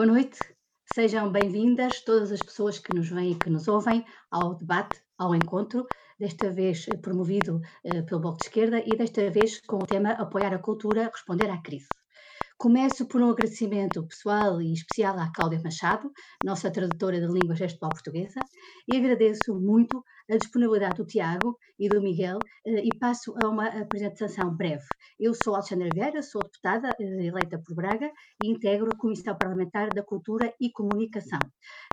Boa noite, sejam bem-vindas todas as pessoas que nos vêm e que nos ouvem ao debate, ao encontro, desta vez promovido uh, pelo Bloco de Esquerda e desta vez com o tema Apoiar a Cultura, Responder à Crise. Começo por um agradecimento pessoal e especial à Cláudia Machado, nossa tradutora de língua gestual portuguesa, e agradeço muito a disponibilidade do Tiago e do Miguel eh, e passo a uma apresentação breve. Eu sou Alexandra Vieira, sou deputada eh, eleita por Braga e integro a Comissão Parlamentar da Cultura e Comunicação.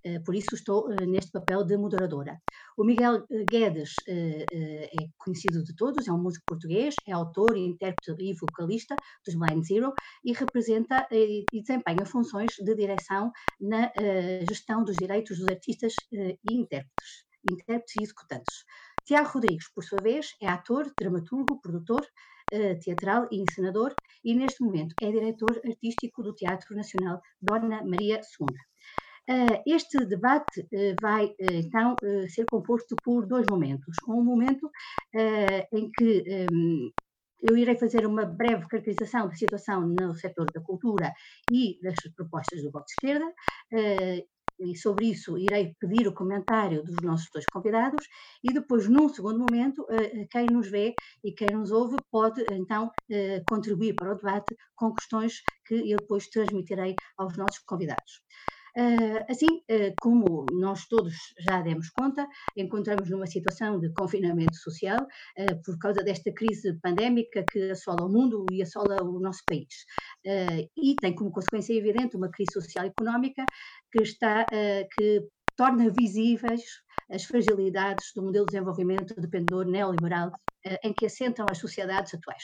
Eh, por isso estou neste papel de moderadora. O Miguel Guedes é conhecido de todos, é um músico português, é autor, intérprete e vocalista dos Blind Zero e representa e desempenha funções de direção na gestão dos direitos dos artistas e intérpretes intérpretes e executantes. Tiago Rodrigues, por sua vez, é ator, dramaturgo, produtor uh, teatral e encenador e, neste momento, é diretor artístico do Teatro Nacional Dona Maria II. Uh, este debate uh, vai então ser composto por dois momentos. Um momento em que um, eu irei fazer uma breve caracterização da situação no setor da cultura e das propostas do Bloco de Esquerda, e sobre isso irei pedir o comentário dos nossos dois convidados e depois, num segundo momento, eh, eh, quem nos vê e quem nos ouve pode então eh, contribuir para o debate com questões que eu depois transmitirei aos nossos convidados. Uh, assim, uh, como nós todos já demos conta, encontramos numa situação de confinamento social uh, por causa desta crise pandémica que assola o mundo e assola o nosso país. e tem como consequência evidente uma crise social e económica que está, que torna visíveis as fragilidades do modelo de desenvolvimento dependor neoliberal em que assentam as sociedades atuais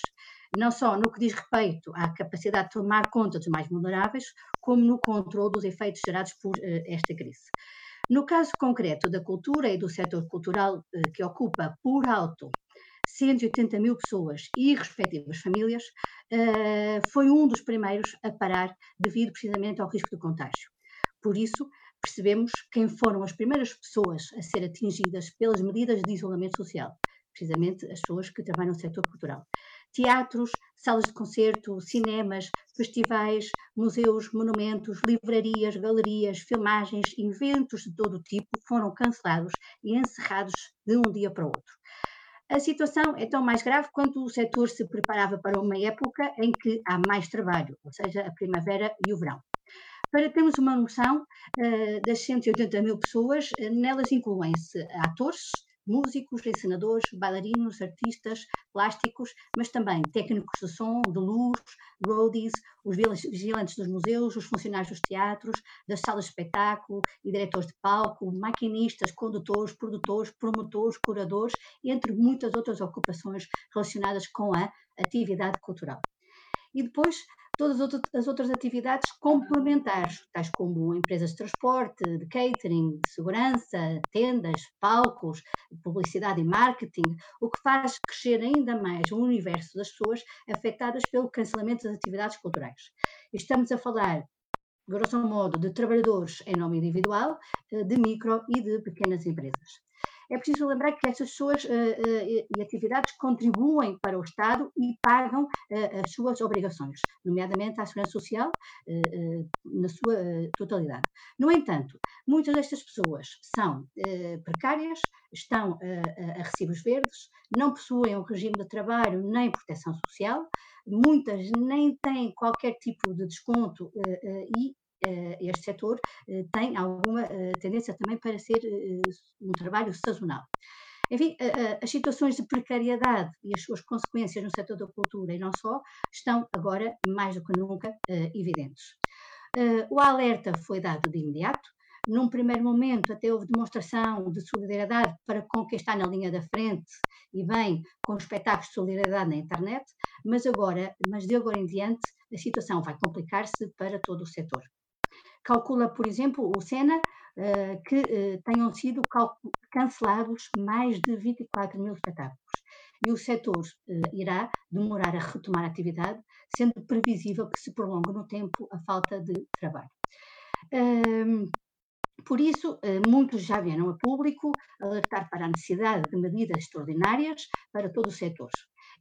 não só no que diz respeito à capacidade de tomar conta dos mais vulneráveis, como no controle dos efeitos gerados por uh, esta crise. No caso concreto da cultura e do setor cultural, uh, que ocupa por alto 180 mil pessoas e respectivas famílias, uh, foi um dos primeiros a parar devido precisamente ao risco de contágio. Por isso, percebemos quem foram as primeiras pessoas a ser atingidas pelas medidas de isolamento social, precisamente as pessoas que trabalham no setor cultural teatros, salas de concerto, cinemas, festivais, museus, monumentos, livrarias, galerias, filmagens, eventos de todo tipo foram cancelados e encerrados de um dia para o outro. A situação é tão mais grave quanto o setor se preparava para uma época em que há mais trabalho, ou seja, a primavera e o verão. Para termos uma noção uh, das 180 mil pessoas, uh, nelas incluem-se atores, músicos, encenadores, bailarinos, artistas, plásticos, mas também técnicos de som, de luz, roadies, os vigilantes dos museus, os funcionários dos teatros, das salas de espetáculo e diretores de palco, maquinistas, condutores, produtores, promotores, curadores, entre muitas outras ocupações relacionadas com a atividade cultural. E depois todas as outras atividades complementares, tais como empresas de transporte, de catering, de segurança, tendas, palcos, publicidade e marketing, o que faz crescer ainda mais o universo das pessoas afetadas pelo cancelamento das atividades culturais. Estamos a falar grosso modo, de trabalhadores em nome individual, eh, de micro e de pequenas empresas é preciso lembrar que essas pessoas uh, uh, e atividades contribuem para o Estado e pagam uh, as suas obrigações, nomeadamente à Segurança Social, na sua totalidade. No entanto, muitas destas pessoas são precárias, estão a recibos verdes, não possuem um regime de trabalho nem proteção social, muitas nem têm qualquer tipo de desconto e eh, este setor eh, tem alguma eh, tendência também para ser um trabalho sazonal. Enfim, as situações de precariedade e as suas consequências no setor da cultura e não só estão agora mais do que nunca evidentes. O alerta foi dado de imediato, num primeiro momento até houve demonstração de solidariedade para com quem está na linha da frente e vem com espetáculos de solidariedade na internet, mas agora, mas de agora em diante, a situação vai complicar-se para todo o setor. Calcula, por exemplo, o SENA uh, que uh, tenham sido cancelados mais de 24 mil espetáculos. E o setor uh, irá demorar a retomar a atividade, sendo previsível que se prolongue no tempo a falta de trabalho. Ehm, por isso, muitos já vieram a público alertar para a necessidade de medidas extraordinárias para todo o setor.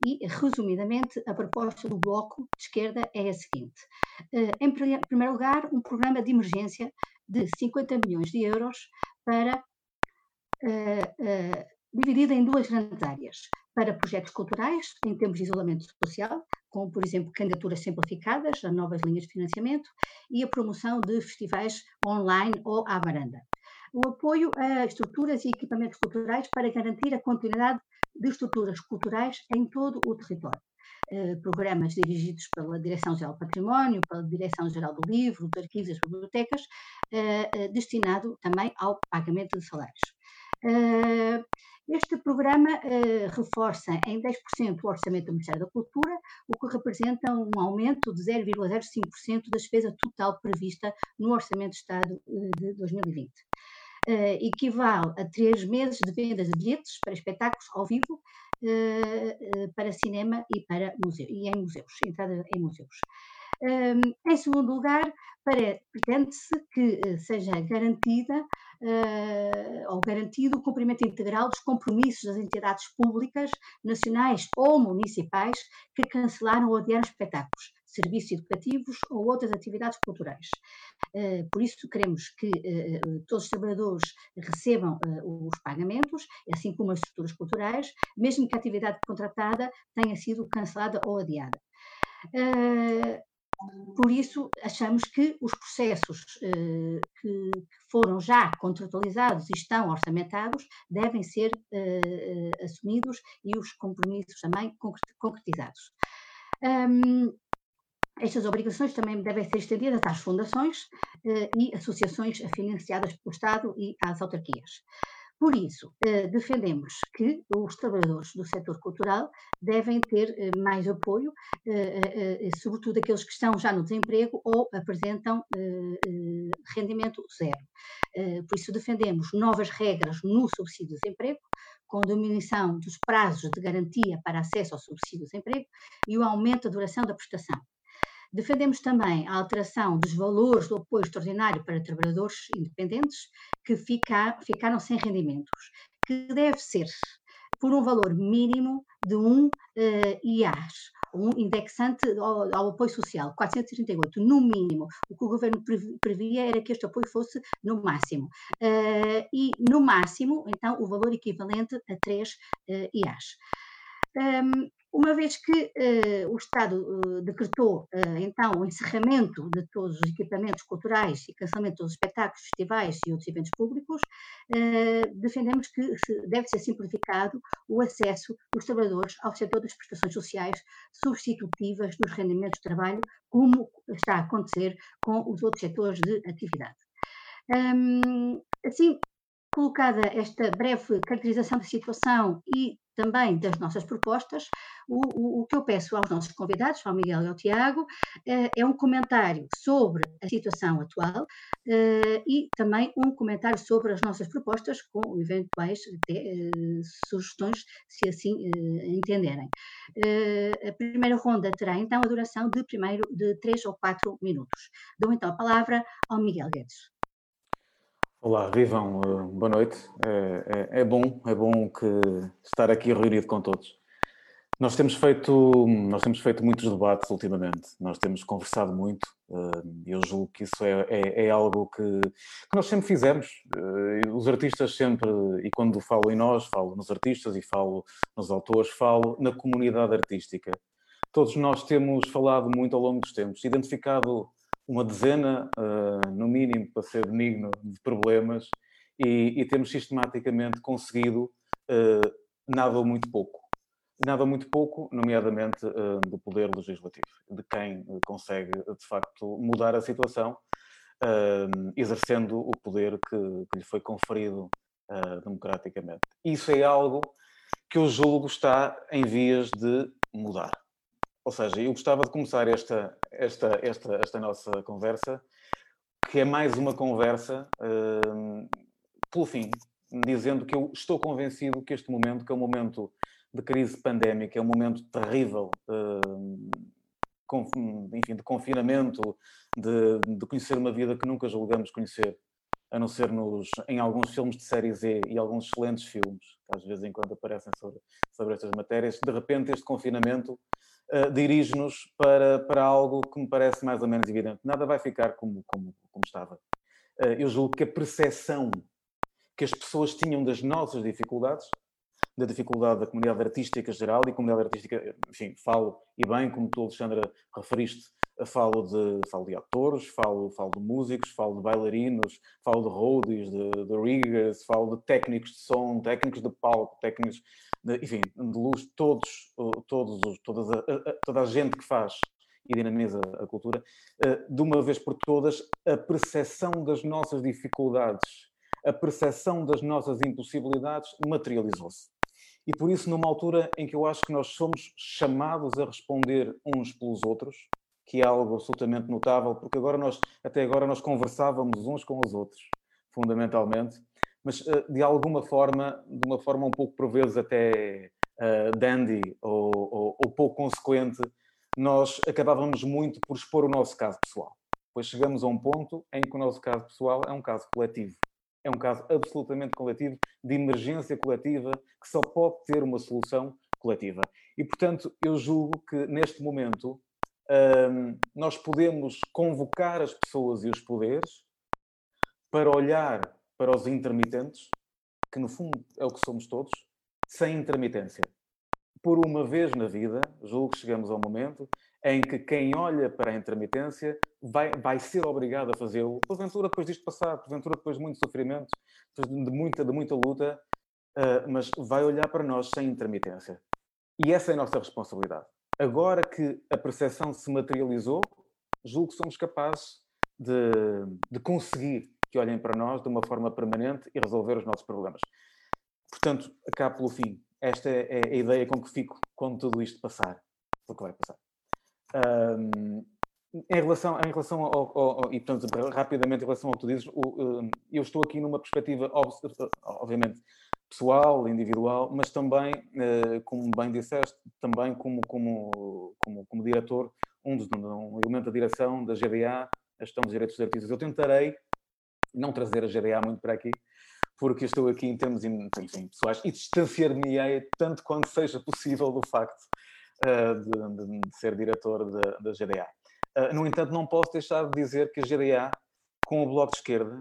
E, resumidamente, a proposta do Bloco de Esquerda é a seguinte: em primeiro lugar, um programa de emergência de 50 milhões de euros para dividida em duas grandes áreas. Para projetos culturais, em termos de isolamento social, como, por exemplo, candidaturas simplificadas a novas linhas de financiamento e a promoção de festivais online ou à varanda. O apoio a estruturas e equipamentos culturais para garantir a continuidade de estruturas culturais em todo o território. Uh, programas dirigidos pela Direção-Geral do Património, pela Direção-Geral do Livro, dos Arquivos e das Bibliotecas, uh, uh, destinado também ao pagamento de salários. Este programa reforça em 10% o orçamento do Ministério da Cultura, o que representa um aumento de 0,05% da despesa total prevista no Orçamento de Estado de 2020. Uh, equivale a três meses de vendas de bilhetes para espetáculos ao vivo, para cinema e, para museu, e em museus, entrada em museus. em segundo lugar, pretende-se que seja garantida uh, ou garantido o cumprimento integral dos compromissos das entidades públicas, nacionais ou municipais que cancelaram ou adiaram espetáculos, serviços educativos ou outras atividades culturais. Uh, por isso, queremos que uh, todos os trabalhadores recebam os pagamentos, assim como as estruturas culturais, mesmo que a atividade contratada tenha sido cancelada ou adiada. Por isso, achamos que os processos eh, que foram já contratualizados e estão orçamentados devem ser eh, eh, assumidos e os compromissos também concretizados. Um, estas obrigações também devem ser estendidas às fundações e associações financiadas pelo Estado e às autarquias. Por isso, eh, defendemos que os trabalhadores do setor cultural devem ter eh, mais apoio, eh, sobretudo aqueles que estão já no desemprego ou apresentam rendimento zero. Por isso, defendemos novas regras no subsídio de desemprego, com diminuição dos prazos de garantia para acesso ao subsídio de desemprego e o aumento da duração da prestação. Defendemos também a alteração dos valores do apoio extraordinário para trabalhadores independentes que ficar, ficaram sem rendimentos, que deve ser por um valor mínimo de um uh, IAS, um indexante ao, ao, apoio social, 438 no mínimo. O que o governo previa era que este apoio fosse no máximo. Uh, e no máximo, então, o valor equivalente a 3 uh, IAs. Um, uma vez que uh, o Estado uh, decretou, uh, então, o encerramento de todos os equipamentos culturais e cancelamento dos espetáculos, festivais e outros eventos públicos, defendemos que deve ser simplificado o acesso dos trabalhadores ao setor das prestações sociais substitutivas dos rendimentos de trabalho, como está a acontecer com os outros setores de atividade. Um, assim, colocada esta breve caracterização da situação e também das nossas propostas, o, o, o, que eu peço aos nossos convidados, ao Miguel e ao Tiago, eh, é um comentário sobre a situação atual eh, e também um comentário sobre as nossas propostas, com eventuais eh, sugestões, se assim entenderem. a primeira ronda terá então a duração de primeiro de três ou quatro minutos. Dou então a palavra ao Miguel Guedes. Olá, vivam, eh, boa noite. É, é, é, bom, é bom que estar aqui reunido com todos. Nós temos feito, nós temos feito muitos debates ultimamente. Nós temos conversado muito. Eh, eu julgo que isso é, é, é algo que, que, nós sempre fizemos. Eh, os artistas sempre, e quando falo em nós, falo nos artistas e falo nos autores, falo na comunidade artística. Todos nós temos falado muito ao longo dos tempos, identificado uma dezena, uh, no mínimo, para ser benigno, de problemas e, e temos sistematicamente conseguido uh, nada ou muito pouco. Nada muito pouco, nomeadamente uh, do poder legislativo, de quem consegue, de facto, mudar a situação, exercendo o poder que, que lhe foi conferido democraticamente. Isso é algo que eu julgo está em vias de mudar. Ou seja, eu gostava de começar esta, esta, esta, esta nossa conversa, que é mais uma conversa uh, pelo fim, dizendo que eu estou convencido que este momento, que é um momento de crise pandémica, é um momento terrível, uh, com, enfim, de confinamento, de, de, conhecer uma vida que nunca julgamos conhecer a não ser nos, em alguns filmes de série Z e alguns excelentes filmes, que às vezes em quando aparecem sobre, sobre estas matérias, de repente este confinamento uh, dirige-nos para, para algo que me parece mais ou menos evidente. Nada vai ficar como, como, como estava. Uh, eu julgo que a percepção que as pessoas tinham das nossas dificuldades, da dificuldade da comunidade artística geral e comunidade artística, enfim, falo, e bem, como tu, Alexandra, referiste, falo de, falo de atores, falo, falo de músicos, falo de bailarinos, falo de roadies, de, de riggers, falo de técnicos de som, técnicos de palco, técnicos, enfim, de luz, todos, todos, toda, a, toda a gente que faz e dinamiza a cultura, eh, de uma vez por todas, a percepção das nossas dificuldades, a percepção das nossas impossibilidades materializou-se. E por isso, numa altura em que eu acho que nós somos chamados a responder uns pelos outros, que é algo absolutamente notável, porque agora nós, até agora nós conversávamos uns com os outros, fundamentalmente, mas eh, de alguma forma, de uma forma um pouco por vezes até uh, dandy ou, ou, ou pouco consequente, nós acabávamos muito por expor o nosso caso pessoal. Pois chegamos a um ponto em que o nosso caso pessoal é um caso coletivo. É um caso absolutamente coletivo, de emergência coletiva, que só pode ter uma solução coletiva. E, portanto, eu julgo que neste momento um, nós podemos convocar as pessoas e os poderes para olhar para os intermitentes, que no fundo é o que somos todos, sem intermitência. Por uma vez na vida, julgo que chegamos ao momento em que quem olha para a intermitência vai, vai ser obrigado a fazê-lo, porventura depois disto passar, porventura depois de muito sofrimento, de muita, de muita luta, uh, mas vai olhar para nós sem intermitência. E essa é a nossa responsabilidade agora que a percepção se materializou, julgo que somos capazes de, de conseguir que olhem para nós de uma forma permanente e resolver os nossos problemas. Portanto, acabo pelo fim. Esta é a ideia com que fico quando tudo isto passar. Porque vai passar. Um, em relação, em relação ao, ao, ao, e portanto, rapidamente em relação ao que tu dizes, o, eu estou aqui numa perspectiva, obviamente, pessoal, individual, mas também, eh, como bem disseste, também como, como, como, como diretor, um, dos, um elemento da direção da GDA, a gestão dos direitos dos artistas. Eu tentarei não trazer a GDA muito para aqui, porque estou aqui em termos enfim, pessoais e distanciar-me tanto quanto seja possível do facto uh, de, de, de, ser diretor da, da GDA. Uh, eh, no entanto, não posso deixar de dizer que a GDA, com o Bloco de Esquerda,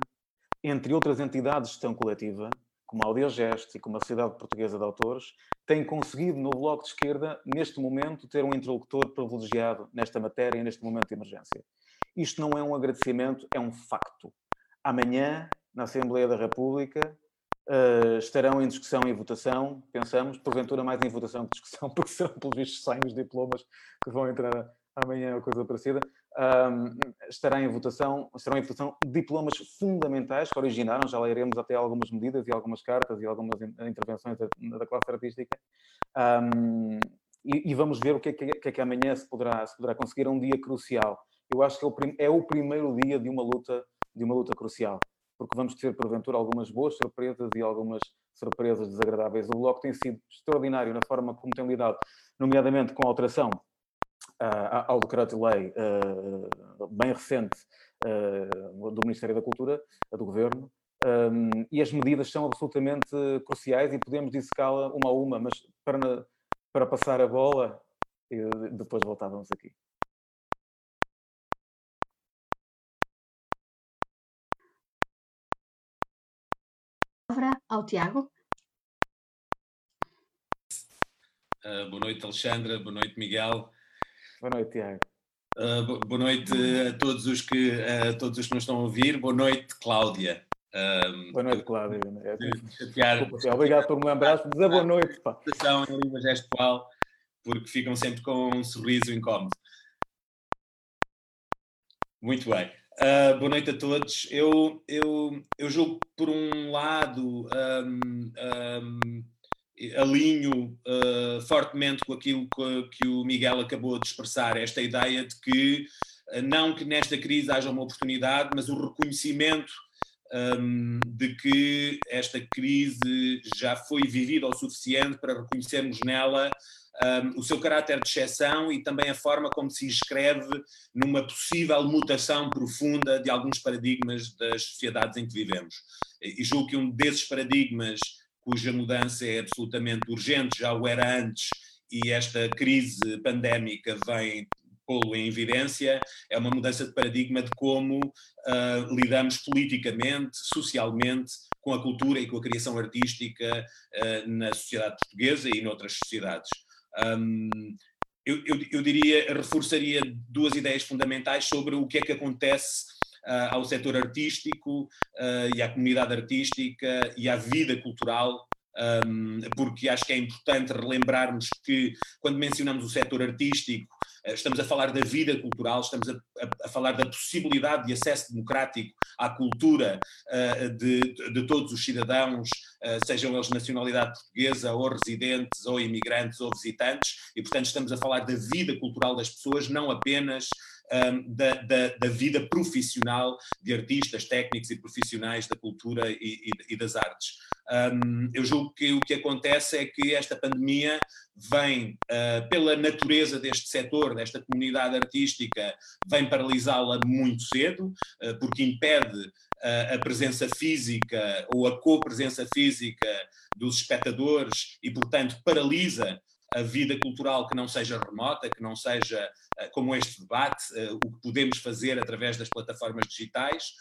entre outras entidades de gestão coletiva, como a Audiogestos e como a Sociedade Portuguesa de Autores, têm conseguido no Bloco de Esquerda, neste momento, ter um interlocutor privilegiado nesta matéria, neste momento de emergência. Isto não é um agradecimento, é um facto. Amanhã, na Assembleia da República, uh, estarão em discussão e votação, pensamos, porventura mais em votação que discussão, porque serão, pelos vistos, saem os diplomas que vão entrar amanhã ou coisa parecida, um, estará em votação, estarão em votação diplomas fundamentais que originaram, já leremos até algumas medidas e algumas cartas e algumas intervenções da, da classe artística, um, e, e, vamos ver o que é que, que, é que amanhã se poderá, se poderá conseguir, é um dia crucial. Eu acho que é o, prim, é o primeiro dia de uma luta, de uma luta crucial, porque vamos ter, porventura, algumas boas surpresas e algumas surpresas desagradáveis. O Bloco tem sido extraordinário na forma como tem lidado, nomeadamente com a alteração ao decreto-lei uh, bem recente uh, do Ministério da Cultura, do Governo, um, e as medidas são absolutamente cruciais e podemos dissecá-la uma a uma, mas para, para passar a bola, depois voltávamos aqui. Palavra ao Tiago. Uh, boa noite, Alexandra. Boa noite, Miguel. Boa noite, Tiago. Uh, boa noite a todos, os que, a todos os que nos estão a ouvir. Boa noite, Cláudia. Um, boa noite, Cláudia. Desculpa, obrigado por me lembrar. Dizer boa noite. Pá. Em língua gestual, porque ficam sempre com um sorriso incómodo. Muito bem. Uh, boa noite a todos. Eu, eu, eu julgo, por um lado, um, um, alinho uh, fortemente com aquilo que, que, o Miguel acabou de expressar, esta ideia de que, uh, não que nesta crise haja uma oportunidade, mas o reconhecimento um, de que esta crise já foi vivida o suficiente para reconhecermos nela um, o seu caráter de exceção e também a forma como se inscreve numa possível mutação profunda de alguns paradigmas das sociedades em que vivemos. E julgo que um desses paradigmas cuja mudança é absolutamente urgente, já o era antes, e esta crise pandémica vem pô-lo em evidência, é uma mudança de paradigma de como uh, lidamos politicamente, socialmente, com a cultura e com a criação artística uh, na sociedade portuguesa e noutras sociedades. Um, eu, eu, eu, diria, reforçaria duas ideias fundamentais sobre o que é que acontece uh, ao setor artístico uh, e à comunidade artística e à vida cultural. Um, porque acho que é importante relembrarmos que, quando mencionamos o setor artístico, estamos a falar da vida cultural, estamos a, a, a falar da possibilidade de acesso democrático à cultura uh, de, de, todos os cidadãos, uh, sejam eles de nacionalidade portuguesa, ou residentes, ou imigrantes, ou visitantes, e, portanto, estamos a falar da vida cultural das pessoas, não apenas um, da, da, da, vida profissional de artistas, técnicos e profissionais da cultura e, e, e das artes. Um, eu julgo que o que acontece é que esta pandemia vem, uh, pela natureza deste setor, desta comunidade artística, vem paralisá-la muito cedo, uh, porque impede uh, a presença física ou a co-presença física dos espectadores e, portanto, paralisa a vida cultural que não seja remota, que não seja uh, como este debate, uh, o que podemos fazer através das plataformas digitais,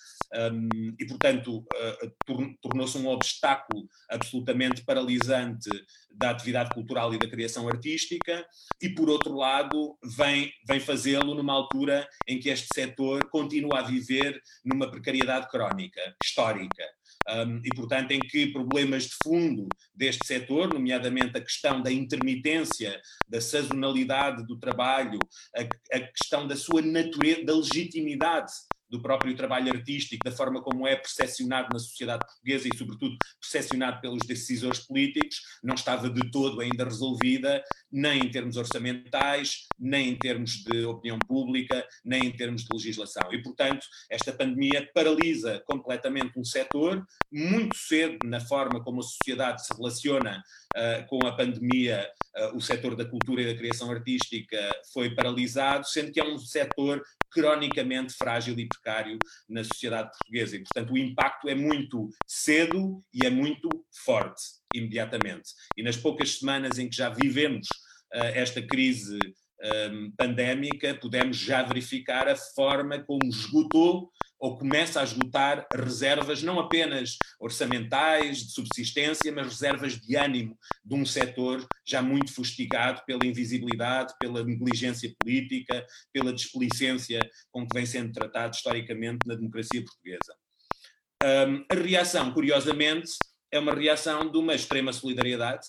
um, e, portanto, uh, tornou-se um obstáculo absolutamente paralisante da atividade cultural e da criação artística, e, por outro lado, vem, vem fazê-lo numa altura em que este setor continua a viver numa precariedade crónica, histórica um, e, portanto, em que problemas de fundo deste setor, nomeadamente a questão da intermitência, da sazonalidade do trabalho, a, a questão da sua natureza, da legitimidade do próprio trabalho artístico, da forma como é percepcionado na sociedade portuguesa e, sobretudo, percepcionado pelos decisores políticos, não estava de todo ainda resolvida, nem em termos orçamentais, nem em termos de opinião pública, nem em termos de legislação. E, portanto, esta pandemia paralisa completamente um setor, muito cedo, na forma como a sociedade se relaciona uh, com a pandemia, uh, o setor da cultura e da criação artística foi paralisado, sendo que é um setor cronicamente frágil e precário na sociedade portuguesa. E, portanto, o impacto é muito cedo e é muito forte, imediatamente. E nas poucas semanas em que já vivemos uh, esta crise um, pandémica, pudemos já verificar a forma como esgotou ou começa a esgotar reservas não apenas orçamentais, de subsistência, mas reservas de ânimo de um setor já muito fustigado pela invisibilidade, pela negligência política, pela desplicência com que vem sendo tratado historicamente na democracia portuguesa. Um, a reação, curiosamente, é uma reação de uma extrema solidariedade,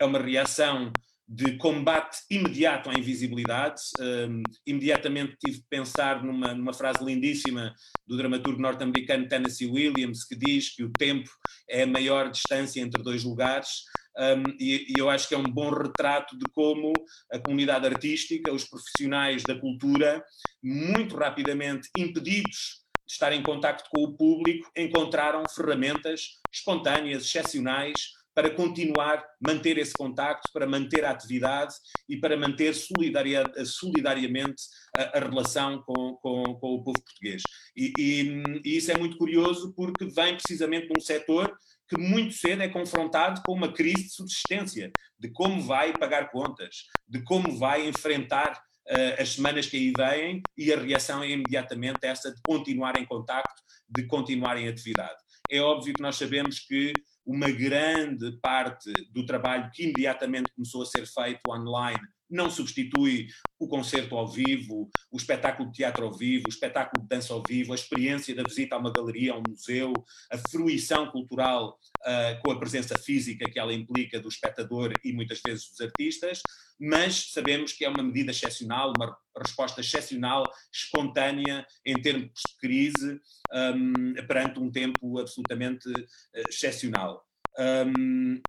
é uma reação de combate imediato à invisibilidade. Um, imediatamente tive de pensar numa, numa frase lindíssima do dramaturgo norte-americano Tennessee Williams, que diz que o tempo é a maior distância entre dois lugares. Um, e, e, eu acho que é um bom retrato de como a comunidade artística, os profissionais da cultura, muito rapidamente impedidos de estar em contacto com o público, encontraram ferramentas espontâneas, excepcionais, para continuar, manter esse contacto, para manter a atividade e para manter solidaria, solidariamente a, a relação com, com, com, o povo português. E, e, e, isso é muito curioso porque vem precisamente de um setor que muito cedo é confrontado com uma crise de subsistência, de como vai pagar contas, de como vai enfrentar uh, as semanas que aí vêm e a reação é imediatamente essa de continuar em contacto, de continuar em atividade. É óbvio que nós sabemos que uma grande parte do trabalho que imediatamente começou a ser feito online não substitui o concerto ao vivo, o espetáculo de teatro ao vivo, o espetáculo de dança ao vivo, a experiência da visita a uma galeria, a um museu, a fruição cultural uh, com a presença física que ela implica do espectador e muitas vezes dos artistas, mas sabemos que é uma medida excepcional, uma resposta excepcional, espontânea, em termos de crise, um, perante um tempo absolutamente uh, excepcional. Um,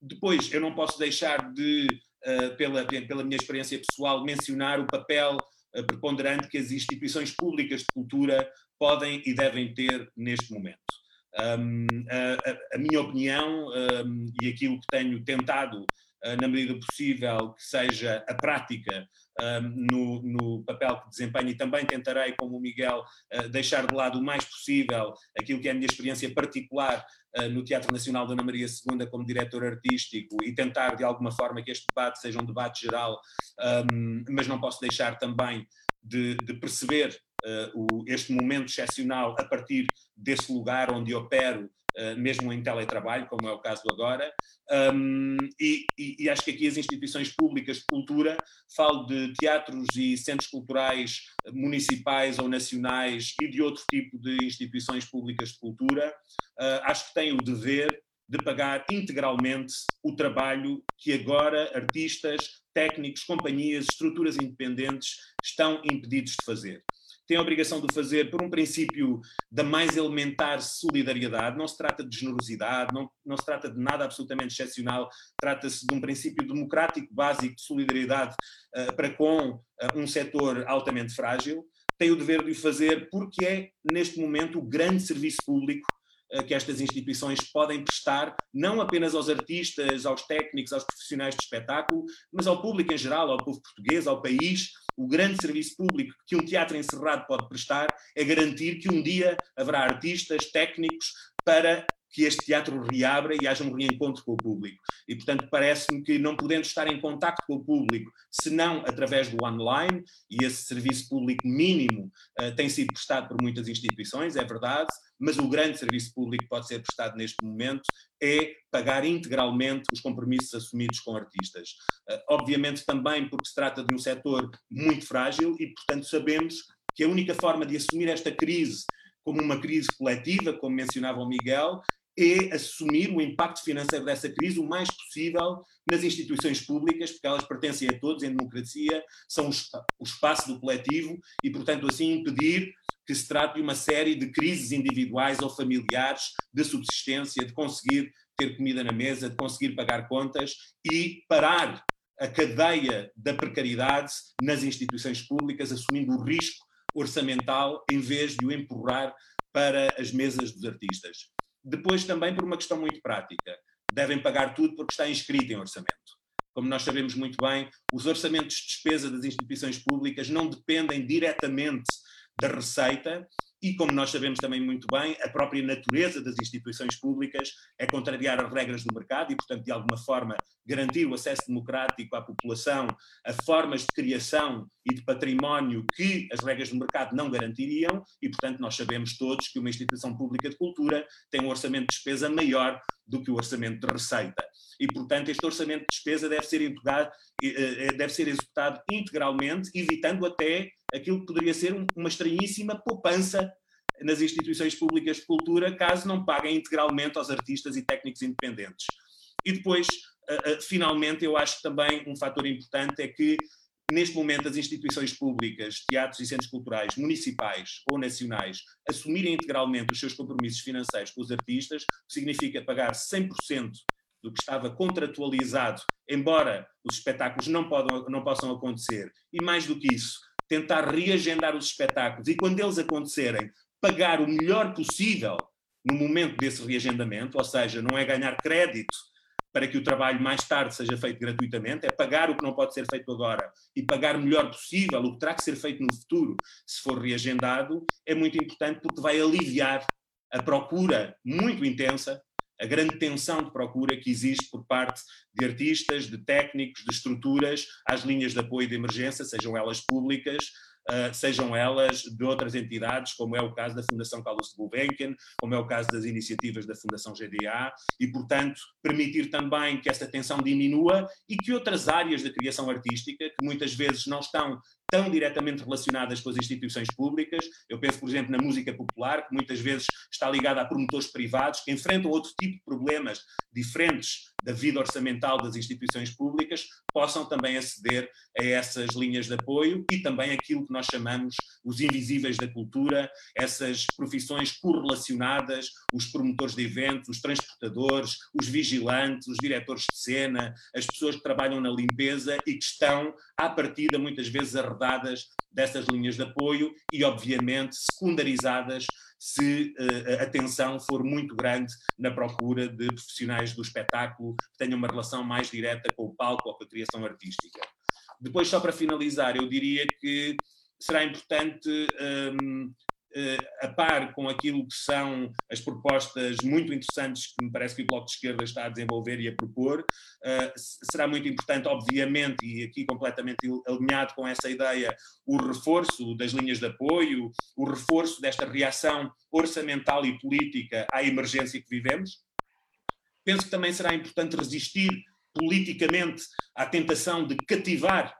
depois, eu não posso deixar de pela, pela minha experiência pessoal, mencionar o papel uh, preponderante que as instituições públicas de cultura podem e devem ter neste momento. Um, a, a, minha opinião um, e aquilo que tenho tentado na medida possível, que seja a prática no, no, papel que desempenho e também tentarei, como o Miguel, deixar de lado o mais possível aquilo que é a minha experiência particular no Teatro Nacional Dona Maria II como diretor artístico e tentar de alguma forma que este debate seja um debate geral, mas não posso deixar também de, de perceber este momento excepcional a partir desse lugar onde opero, mesmo em teletrabalho, como é o caso agora, um, e, e, e, acho que aqui as instituições públicas de cultura, falo de teatros e centros culturais municipais ou nacionais e de outro tipo de instituições públicas de cultura, uh, acho que têm o dever de pagar integralmente o trabalho que agora artistas, técnicos, companhias, estruturas independentes estão impedidos de fazer tem a obrigação de fazer por um princípio da mais elementar solidariedade. Não se trata de generosidade, não, não se trata de nada absolutamente excepcional, trata-se de um princípio democrático básico de solidariedade uh, para com uh, um setor altamente frágil. Tem o dever de o fazer porque é, neste momento, o grande serviço público que estas instituições podem prestar, não apenas aos artistas, aos técnicos, aos profissionais de espetáculo, mas ao público em geral, ao povo português, ao país, o grande serviço público que um teatro encerrado pode prestar é garantir que um dia haverá artistas, técnicos, para que este teatro reabra e haja um reencontro com o público. E, portanto, parece-me que não podendo estar em contato com o público, senão através do online, e esse serviço público mínimo uh, tem sido prestado por muitas instituições, é verdade, mas o grande serviço público que pode ser prestado neste momento é pagar integralmente os compromissos assumidos com artistas. Uh, obviamente também porque se trata de um setor muito frágil e, portanto, sabemos que a única forma de assumir esta crise como uma crise coletiva, como mencionava o Miguel, é assumir o impacto financeiro dessa crise o mais possível nas instituições públicas, porque elas pertencem a todos em democracia, são o espaço do coletivo e, portanto, assim impedir que se trate de uma série de crises individuais ou familiares de subsistência, de conseguir ter comida na mesa, de conseguir pagar contas e parar a cadeia da precariedade nas instituições públicas, assumindo o risco orçamental em vez de o empurrar para as mesas dos artistas. Depois, também por uma questão muito prática, devem pagar tudo porque está inscrito em orçamento. Como nós sabemos muito bem, os orçamentos de despesa das instituições públicas não dependem diretamente da receita e, como nós sabemos também muito bem, a própria natureza das instituições públicas é contrariar as regras do mercado e, portanto, de alguma forma, garantir o acesso democrático à população a formas de criação e de património que as regras do mercado não garantiriam e, portanto, nós sabemos todos que uma instituição pública de cultura tem um orçamento de despesa maior do que o orçamento de receita. E, portanto, este orçamento de despesa deve ser, eh, eh, deve ser executado integralmente, evitando até aquilo que poderia ser uma estranhíssima poupança nas instituições públicas de cultura, caso não paguem integralmente aos artistas e técnicos independentes. E depois, uh, finalmente, eu acho também um fator importante é que, neste momento, as instituições públicas, teatros e centros culturais, municipais ou nacionais, assumirem integralmente os seus compromissos financeiros com os artistas, significa pagar 100% do que estava contratualizado, embora os espetáculos não, podam, não possam acontecer, e mais do que isso, tentar reagendar os espetáculos e, quando eles acontecerem, pagar o melhor possível no momento desse reagendamento, ou seja, não é ganhar crédito para que o trabalho mais tarde seja feito gratuitamente, é pagar o que não pode ser feito agora e pagar o melhor possível o que terá que ser feito no futuro, se for reagendado, é muito importante porque vai aliviar a procura muito intensa a grande tensão de procura que existe por parte de artistas, de técnicos, de estruturas às linhas de apoio de emergência, sejam elas públicas, Uh, sejam elas de outras entidades, como é o caso da Fundação Carlos Gulbenkian, como é o caso das iniciativas da Fundação GDA, e, portanto, permitir também que esta tensão diminua e que outras áreas da criação artística, que muitas vezes não estão tão diretamente relacionadas com as instituições públicas. Eu penso, por exemplo, na música popular, que muitas vezes está ligada a promotores privados que enfrentam outro tipo de problemas diferentes da vida orçamental das instituições públicas, possam também aceder a essas linhas de apoio e também aquilo que nós chamamos os invisíveis da cultura, essas profissões correlacionadas, os promotores de eventos, os transportadores, os vigilantes, os diretores de cena, as pessoas que trabalham na limpeza e que estão, à partida, muitas vezes arredadas dessas linhas de apoio e, obviamente, secundarizadas se uh, a tensão for muito grande na procura de profissionais do espetáculo que tenham uma relação mais direta com o palco ou com a criação artística. Depois, só para finalizar, eu diria que será importante um, uh, a par com aquilo que são as propostas muito interessantes que me parece que o Bloco de Esquerda está a desenvolver e a propor. Uh, será muito importante, obviamente, e aqui completamente alinhado com essa ideia, o reforço das linhas de apoio, o reforço desta reação orçamental e política à emergência que vivemos. Penso que também será importante resistir politicamente à tentação de cativar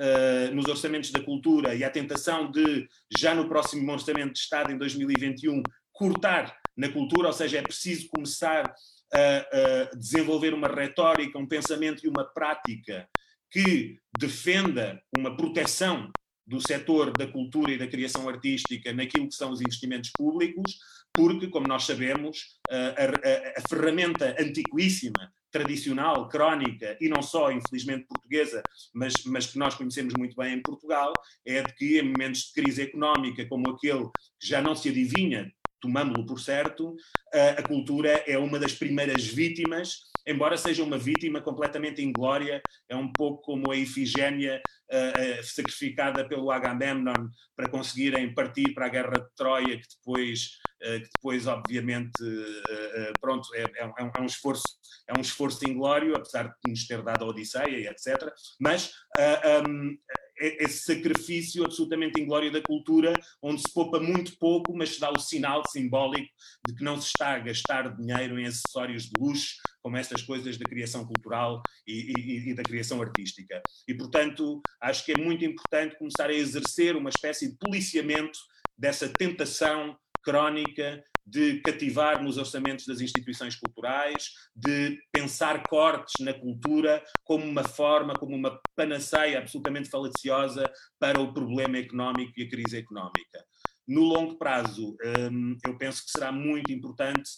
uh, nos orçamentos da cultura e à tentação de, já no próximo orçamento de Estado, em 2021, cortar na cultura, ou seja, é preciso começar a, a desenvolver uma retórica, um pensamento e uma prática que defenda uma proteção do setor da cultura e da criação artística naquilo que são os investimentos públicos, porque, como nós sabemos, a, a, a ferramenta antiquíssima tradicional, crónica, e não só, infelizmente, portuguesa, mas, mas que nós conhecemos muito bem em Portugal, é de que em momentos de crise económica, como aquele que já não se adivinha, tomamos-lo por certo, a, a cultura é uma das primeiras vítimas embora seja uma vítima completamente inglória, é um pouco como a Ifigénia uh, uh, sacrificada pelo Agamemnon para conseguirem partir para a guerra de Troia, que depois, que depois obviamente, pronto, é, é, é, um, é, um, esforço, é um esforço inglório, apesar de nos ter dado a Odisseia e etc. Mas um, esse sacrifício absolutamente inglório da cultura, onde se poupa muito pouco, mas se dá o sinal simbólico de que não se está a gastar dinheiro em acessórios de luxo, como estas coisas da criação cultural e, e, e da criação artística. E, portanto, acho que é muito importante começar a exercer uma espécie de policiamento dessa tentação crónica de cativar nos orçamentos das instituições culturais, de pensar cortes na cultura como uma forma, como uma panaceia absolutamente falaciosa para o problema económico e a crise económica. No longo prazo, hum, eu penso que será muito importante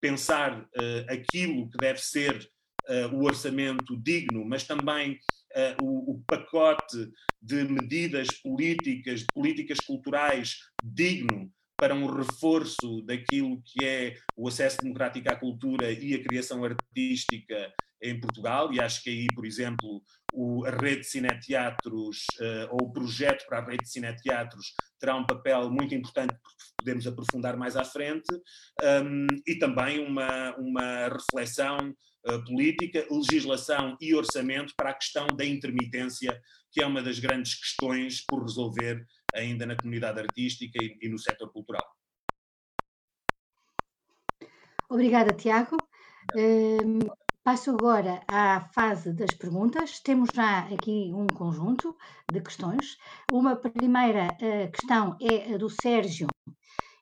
pensar uh, aquilo que deve ser uh, o orçamento digno, mas também uh, o, o, pacote de medidas políticas, de políticas culturais digno para um reforço daquilo que é o acesso democrático à cultura e a criação artística em Portugal, e acho que aí, por exemplo, o, a rede de cineteatros, uh, ou o projeto para a rede de cineteatros, terá um papel muito importante que podemos aprofundar mais à frente, um, e também uma, uma reflexão uh, política, legislação e orçamento para a questão da intermitência, que é uma das grandes questões por resolver ainda na comunidade artística e, e no setor cultural. Obrigada, Tiago. Um, passo agora à fase das perguntas. Temos já aqui um conjunto de questões. Uma primeira uh, questão é a do Sérgio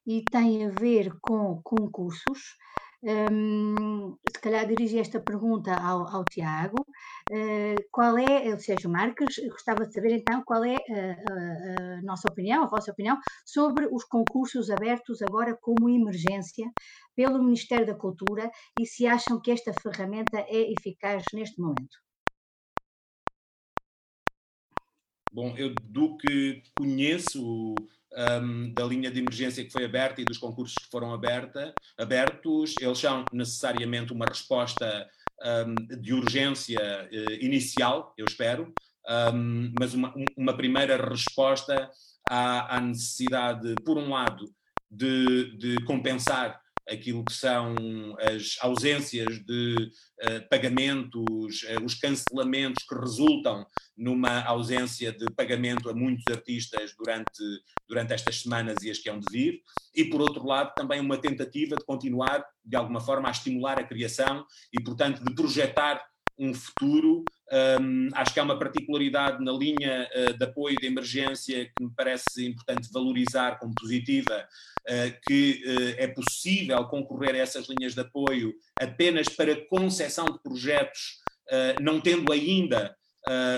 e tem a ver com concursos. Um, se calhar dirigi esta pergunta ao, ao Tiago. Uh, qual é, o Sérgio Marques, gostava de saber então qual é a, a, a, nossa opinião, a vossa opinião, sobre os concursos abertos agora como emergência pelo Ministério da Cultura e se acham que esta ferramenta é eficaz neste momento. Bom, eu do que conheço um, da linha de emergência que foi aberta e dos concursos que foram aberta, abertos, eles são necessariamente uma resposta um, de urgência uh, inicial, eu espero, um, mas uma, uma, primeira resposta à, à, necessidade, por um lado, de, de compensar aquilo que são as ausências de uh, pagamentos, uh, os cancelamentos que resultam numa ausência de pagamento a muitos artistas durante, durante estas semanas e as que hão de vir, e por outro lado também uma tentativa de continuar, de alguma forma, a estimular a criação e, portanto, de projetar um futuro. Um, acho que há uma particularidade na linha uh, de apoio de emergência que me parece importante valorizar como positiva, uh, que uh, é possível concorrer a essas linhas de apoio apenas para concessão de projetos, não tendo ainda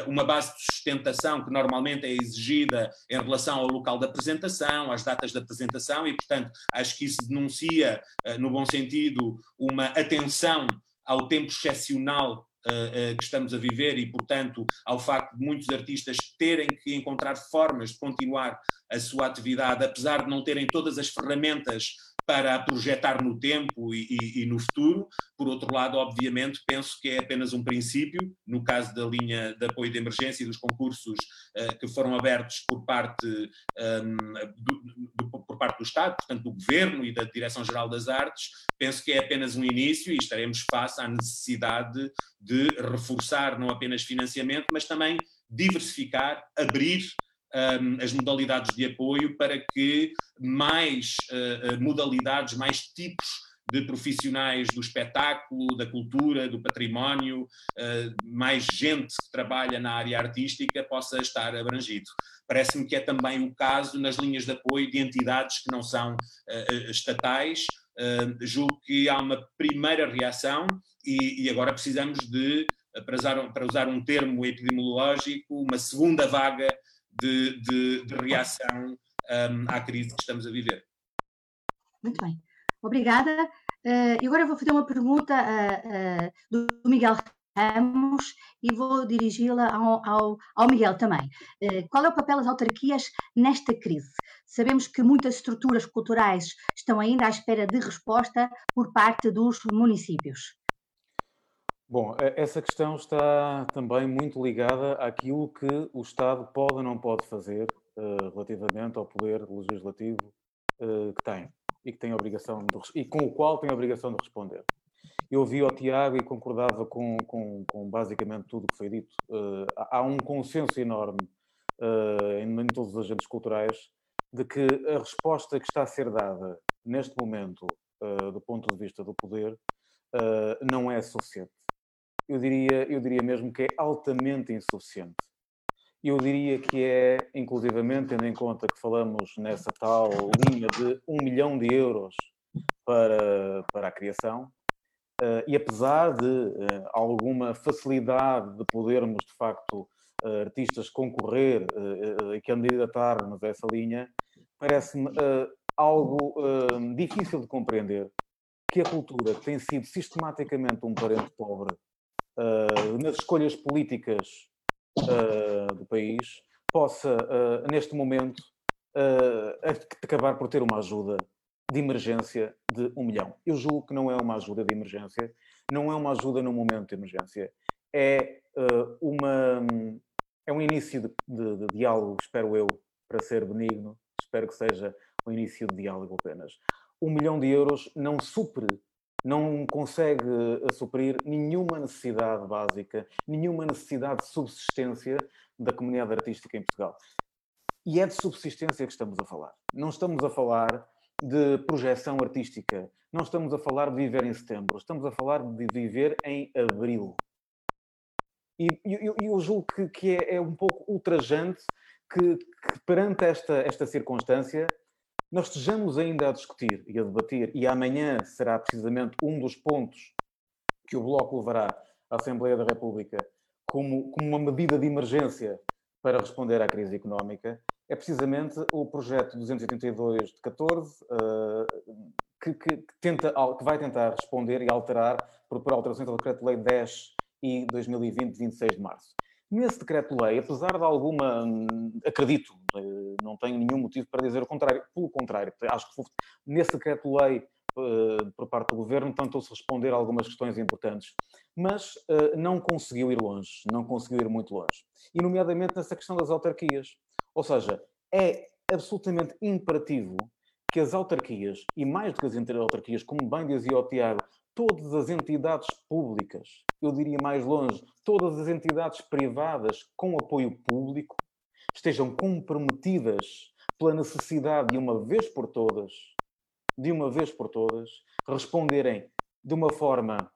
uma base de sustentação que normalmente é exigida em relação ao local da apresentação, às datas de apresentação, e, portanto, acho que isso denuncia, no bom sentido, uma atenção ao tempo excepcional uh, que estamos a viver e, portanto, ao facto de muitos artistas terem que encontrar formas de continuar a sua atividade, apesar de não terem todas as ferramentas para projetar no tempo e, e, e, no futuro. Por outro lado, obviamente, penso que é apenas um princípio, no caso da linha de apoio de emergência e dos concursos uh, que foram abertos por parte, um, do, do, por parte do Estado, portanto do Governo e da Direção-Geral das Artes, penso que é apenas um início e estaremos face à necessidade de reforçar não apenas financiamento, mas também diversificar, abrir um, as modalidades de apoio para que mais uh, modalidades, mais tipos de profissionais do espetáculo, da cultura, do património, uh, mais gente que trabalha na área artística possa estar abrangido. Parece-me que é também o caso nas linhas de apoio de entidades que não são uh, estatais. Uh, julgo que há uma primeira reação e, e agora precisamos de, para usar, para usar um termo epidemiológico, uma segunda vaga de, de, de reação um, à crise que estamos a viver. Muito bem. Obrigada. Uh, agora vou fazer uma pergunta uh, uh, do Miguel Ramos e vou dirigi-la ao, ao, ao, Miguel também. qual é o papel das autarquias nesta crise? Sabemos que muitas estruturas culturais estão ainda à espera de resposta por parte dos municípios. Bom, essa questão está também muito ligada àquilo que o Estado pode ou não pode fazer uh, relativamente ao poder legislativo uh, que tem e que tem obrigação de, e com o qual tem a obrigação de responder. Eu ouvi ao Tiago e concordava com, com, com basicamente tudo o que foi dito. Uh, há um consenso enorme em, em todos os agentes culturais de que a resposta que está a ser dada neste momento, do ponto de vista do poder, não é suficiente eu diria, eu diria mesmo que é altamente insuficiente. Eu diria que é, inclusivamente, tendo em conta que falamos nessa tal linha de um milhão de euros para, para a criação, uh, e apesar de uh, alguma facilidade de podermos, de facto, uh, artistas concorrer e candidatar-nos a essa linha, parece-me algo difícil de compreender que a cultura, tem sido sistematicamente um parente pobre uh, nas escolhas políticas uh, do país, possa, uh, neste momento, acabar por ter uma ajuda de emergência de um milhão. Eu julgo que não é uma ajuda de emergência, não é uma ajuda num momento de emergência, é, uma, é um início de, de, de diálogo, espero eu, para ser benigno, espero que seja um início de diálogo apenas. Um milhão de euros não supre não consegue eh, suprir nenhuma necessidade básica, nenhuma necessidade de subsistência da comunidade artística em Portugal. E é de subsistência que estamos a falar. Não estamos a falar de projeção artística, não estamos a falar de viver em setembro, estamos a falar de viver em abril. E eu, julgo que, que é, é, um pouco ultrajante que, que perante esta, esta circunstância nós estejamos ainda a discutir e a debater, e amanhã será precisamente um dos pontos que o Bloco levará à Assembleia da República como, como uma medida de emergência para responder à crise económica, é precisamente o projeto 282 de 14, uh, que, que, que, tenta, que vai tentar responder e alterar por, por alterações ao Decreto-Lei 10 e 2020, 26 de março. Nesse decreto-lei, apesar de alguma, acredito, eh, não tenho nenhum motivo para dizer o contrário, pelo contrário, acho que nesse decreto-lei eh, por parte do governo tentou-se responder a algumas questões importantes, mas eh, não conseguiu ir longe, não conseguiu ir muito longe. E, nomeadamente, nessa questão das autarquias. Ou seja, é absolutamente imperativo que as autarquias, e mais do que as autarquias, como bem dizia o Tiago, todas as entidades públicas, eu diria mais longe, todas as entidades privadas com apoio público, estejam comprometidas pela necessidade de uma vez por todas, de uma vez por todas, responderem de uma forma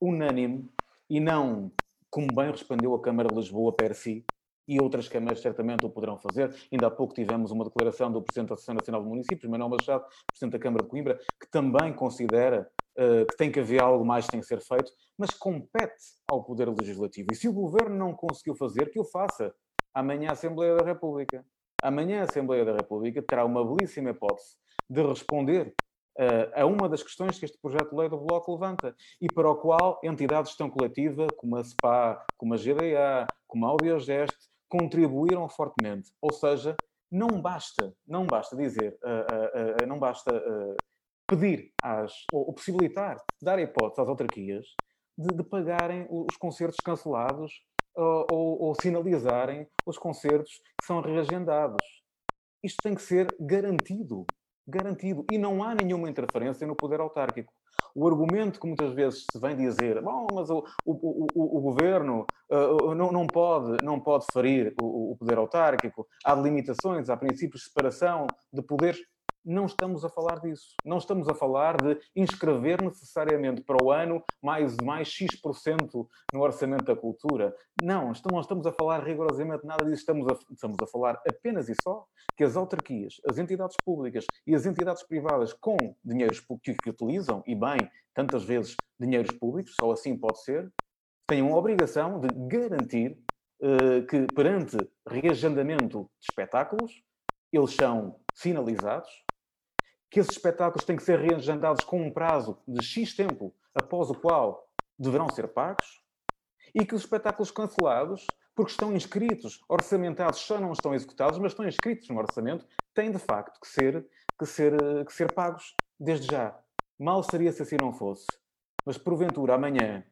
unânime e não como bem respondeu a Câmara de Lisboa per si, e outras câmaras certamente o poderão fazer. Ainda há pouco tivemos uma declaração do Presidente da Associação Nacional de Municípios, Manuel Machado, Presidente da Câmara de Coimbra, que também considera uh, que tem que haver algo mais que tem que ser feito, mas compete ao Poder Legislativo. E se o Governo não conseguiu fazer, que o faça. Amanhã a Assembleia da República. Amanhã a Assembleia da República terá uma belíssima hipótese de responder a uma das questões que este projeto de lei do Bloco levanta e para o qual entidades de gestão coletiva, como a SPA, como a GDA, como a Audiogest, contribuíram fortemente. Ou seja, não basta, não basta dizer, uh, uh, uh, não basta pedir às, ou, ou, possibilitar, dar hipótese às autarquias de, de pagarem os concertos cancelados ou, ou, sinalizarem os concertos que são reagendados. Isto tem que ser garantido. Garantido. E não há nenhuma interferência no poder autárquico. O argumento que muitas vezes se vem dizer, bom, mas o, o, o, o governo uh, não, não, pode, não pode ferir o, o poder autárquico, há limitações, há princípios de separação de poderes não estamos a falar disso. Não estamos a falar de inscrever necessariamente para o ano mais, mais X% no orçamento da cultura. Não, estamos, estamos a falar rigorosamente nada disso. Estamos a, estamos a falar apenas e só que as autarquias, as entidades públicas e as entidades privadas com dinheiros que, que utilizam, e bem, tantas vezes dinheiros públicos, só assim pode ser, tenham a obrigação de garantir uh, que perante reagendamento de espetáculos, eles são sinalizados, que esses espetáculos têm que ser reagendados com um prazo de X tempo após o qual deverão ser pagos e que os espetáculos cancelados, porque estão inscritos, orçamentados, só não estão executados, mas estão inscritos no orçamento, têm de facto que ser, que ser, que ser pagos desde já. Mal seria se assim não fosse. Mas porventura amanhã,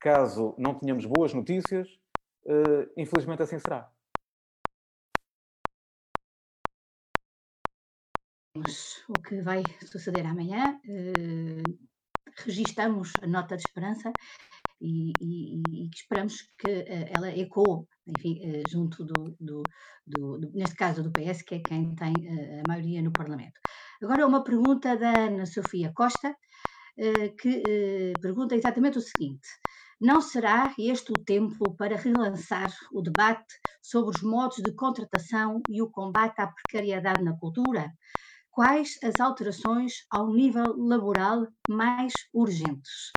caso não tenhamos boas notícias, uh, infelizmente assim será. O que vai suceder amanhã. Uh, registamos a nota de esperança e, e, e esperamos que uh, ela ecoe, enfim, uh, junto do, do, do, do, neste caso do PS, que é quem tem a maioria no Parlamento. Agora uma pergunta da Ana Sofia Costa, que pergunta exatamente o seguinte: não será este o tempo para relançar o debate sobre os modos de contratação e o combate à precariedade na cultura? Quais as alterações ao nível laboral mais urgentes?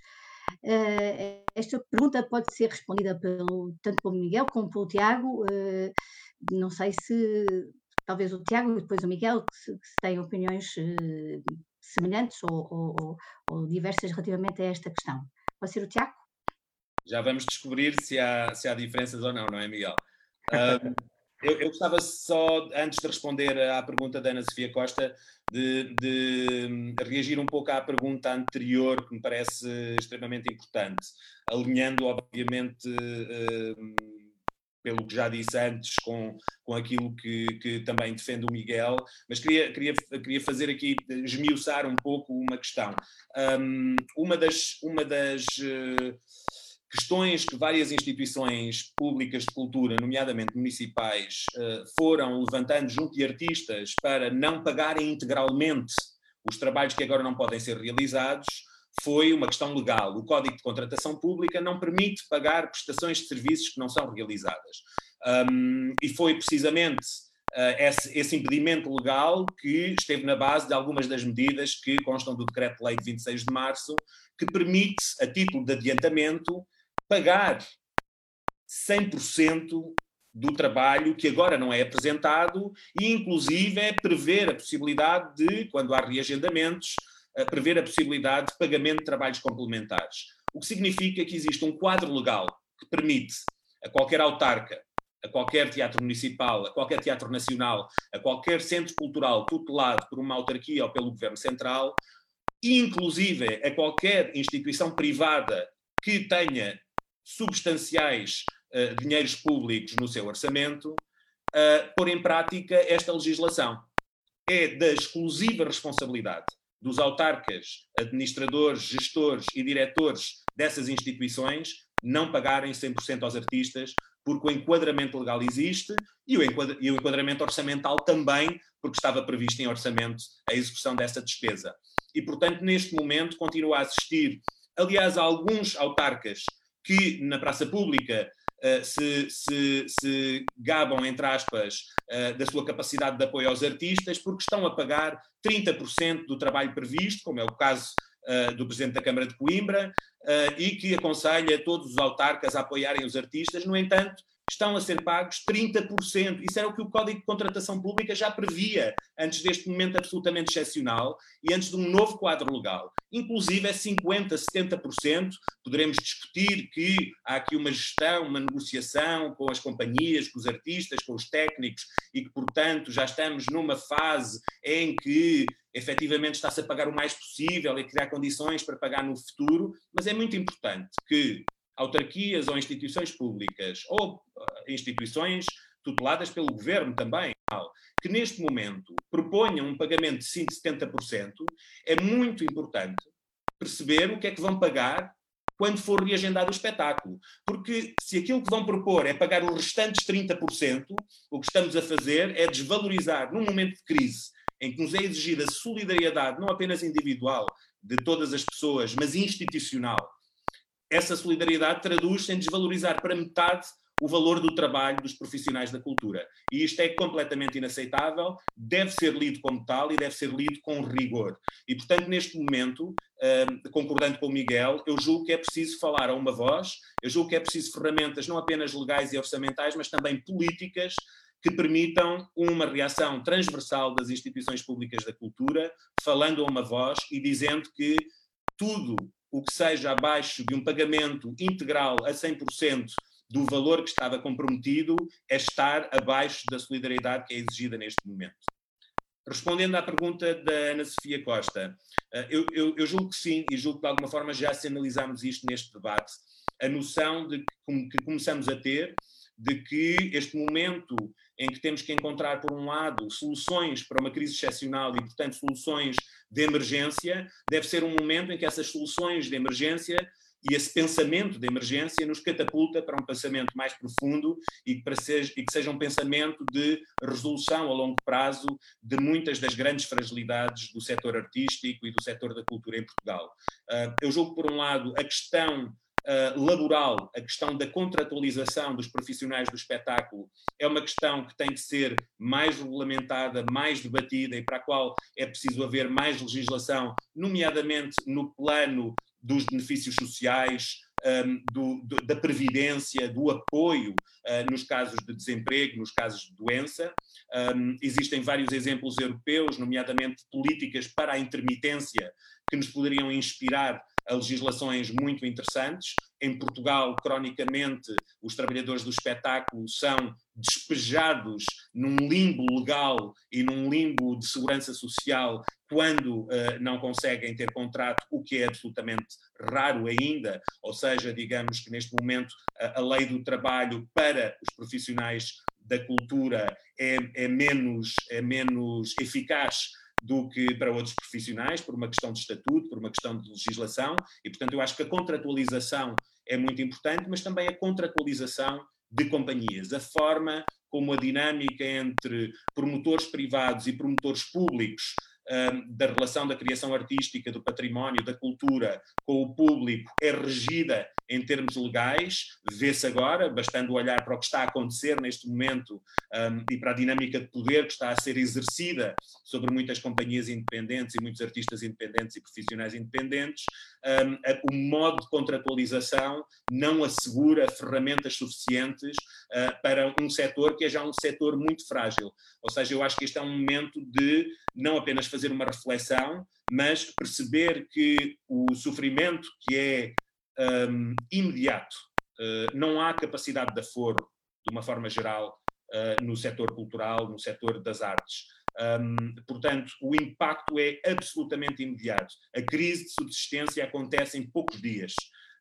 Uh, esta pergunta pode ser respondida pelo, tanto pelo Miguel como pelo Tiago. Uh, não sei se talvez o Tiago e depois o Miguel, que se, que se têm opiniões uh, semelhantes ou, ou, ou, diversas relativamente a esta questão. Pode ser o Tiago? Já vamos descobrir se há, se há diferenças ou não, não é, Miguel? Eu, eu, gostava só, antes de responder à pergunta da Ana Sofia Costa, de, de, reagir um pouco à pergunta anterior, que me parece extremamente importante, alinhando, obviamente, uh, pelo que já disse antes, com, com aquilo que, que também defende o Miguel, mas queria, queria, queria fazer aqui, esmiuçar um pouco uma questão. Um, uma das. Uma das uh, questões que várias instituições públicas de cultura, nomeadamente municipais, eh, foram levantando junto de artistas para não pagarem integralmente os trabalhos que agora não podem ser realizados, foi uma questão legal. O Código de Contratação Pública não permite pagar prestações de serviços que não são realizadas. Um, e foi precisamente uh, esse, esse, impedimento legal que esteve na base de algumas das medidas que constam do Decreto-Lei de 26 de março, que permite, a título de adiantamento, pagar 100% do trabalho que agora não é apresentado e, inclusive, é prever a possibilidade de, quando há reagendamentos, prever a possibilidade de pagamento de trabalhos complementares. O que significa que existe um quadro legal que permite a qualquer autarca, a qualquer teatro municipal, a qualquer teatro nacional, a qualquer centro cultural tutelado por uma autarquia ou pelo governo central, inclusive a qualquer instituição privada que tenha substanciais uh, dinheiros públicos no seu orçamento, uh, pôr em prática esta legislação. É da exclusiva responsabilidade dos autarcas, administradores, gestores e diretores dessas instituições não pagarem 100% aos artistas, porque o enquadramento legal existe e o enquadramento orçamental também, porque estava previsto em orçamento a execução dessa despesa. E, portanto, neste momento continua a assistir, aliás, a alguns autarcas que na praça pública uh, se, se, se, gabam, entre aspas, uh, da sua capacidade de apoio aos artistas, porque estão a pagar 30% do trabalho previsto, como é o caso uh, do Presidente da Câmara de Coimbra, e que aconselha todos os autarcas a apoiarem os artistas. No entanto, estão a ser pagos 30%. Isso era o que o Código de Contratação Pública já previa antes deste momento absolutamente excepcional e antes de um novo quadro legal. Inclusive é 50%, 70%. Poderemos discutir que há aqui uma gestão, uma negociação com as companhias, com os artistas, com os técnicos e que, portanto, já estamos numa fase em que efetivamente está-se a pagar o mais possível e criar condições para pagar no futuro, mas é muito importante que autarquias ou instituições públicas ou uh, instituições tuteladas pelo governo também, que neste momento proponham um pagamento de 5, 70%, é muito importante perceber o que é que vão pagar quando for reagendado o espetáculo. Porque se aquilo que vão propor é pagar os restantes 30%, o que estamos a fazer é desvalorizar, num momento de crise, em que nos é exigida solidariedade, não apenas individual, de todas as pessoas, mas institucional, essa solidariedade traduz-se em desvalorizar para metade o valor do trabalho dos profissionais da cultura. E isto é completamente inaceitável, deve ser lido como tal e deve ser lido com rigor. E, portanto, neste momento, uh, concordando com o Miguel, eu julgo que é preciso falar a uma voz, eu julgo que é preciso ferramentas não apenas legais e orçamentais, mas também políticas que permitam uma reação transversal das instituições públicas da cultura, falando a uma voz e dizendo que tudo o que seja abaixo de um pagamento integral a 100% do valor que estava comprometido é estar abaixo da solidariedade que é exigida neste momento. Respondendo à pergunta da Ana Sofia Costa, eh, eu, eu, eu julgo que sim, e julgo que de alguma forma já se analisámos isto neste debate, a noção de que, que começamos a ter de que este momento em que temos que encontrar, por um lado, soluções para uma crise excepcional e, portanto, soluções de emergência, deve ser um momento em que essas soluções de emergência e esse pensamento de emergência nos catapulta para um pensamento mais profundo e que, seja, e que seja um pensamento de resolução a longo prazo de muitas das grandes fragilidades do setor artístico e do setor da cultura em Portugal. Ah, eu julgo, por um lado, a questão uh, laboral, a questão da contratualização dos profissionais do espetáculo é uma questão que tem que ser mais regulamentada, mais debatida e para a qual é preciso haver mais legislação, nomeadamente no plano dos benefícios sociais, um, do, do, da previdência, do apoio uh, nos casos de desemprego, nos casos de doença. Um, existem vários exemplos europeus, nomeadamente políticas para a intermitência, que nos poderiam inspirar a legislações muito interessantes. Em Portugal, cronicamente, os trabalhadores do espetáculo são despejados num limbo legal e num limbo de segurança social quando uh, não conseguem ter contrato, o que é absolutamente raro ainda, ou seja, digamos que neste momento a, a lei do trabalho para os profissionais da cultura é, é, menos, é menos eficaz do que para outros profissionais, por uma questão de estatuto, por uma questão de legislação, e portanto eu acho que a contratualização é muito importante, mas também a contratualização de companhias, a forma como a dinâmica entre promotores privados e promotores públicos da relação da criação artística, do património, da cultura com o público é regida em termos legais, vê-se agora, bastando olhar para o que está a acontecer neste momento um, e para a dinâmica de poder que está a ser exercida sobre muitas companhias independentes e muitos artistas independentes e profissionais independentes, um, a, o modo de contratualização não assegura ferramentas suficientes para um setor que é já um setor muito frágil. Ou seja, eu acho que este é um momento de não apenas fazer uma reflexão, mas perceber que o sofrimento que é um, imediato, uh, não há capacidade de aforo, de uma forma geral, uh, no setor cultural, no setor das artes. Um, portanto, o impacto é absolutamente imediato. A crise de subsistência acontece em poucos dias.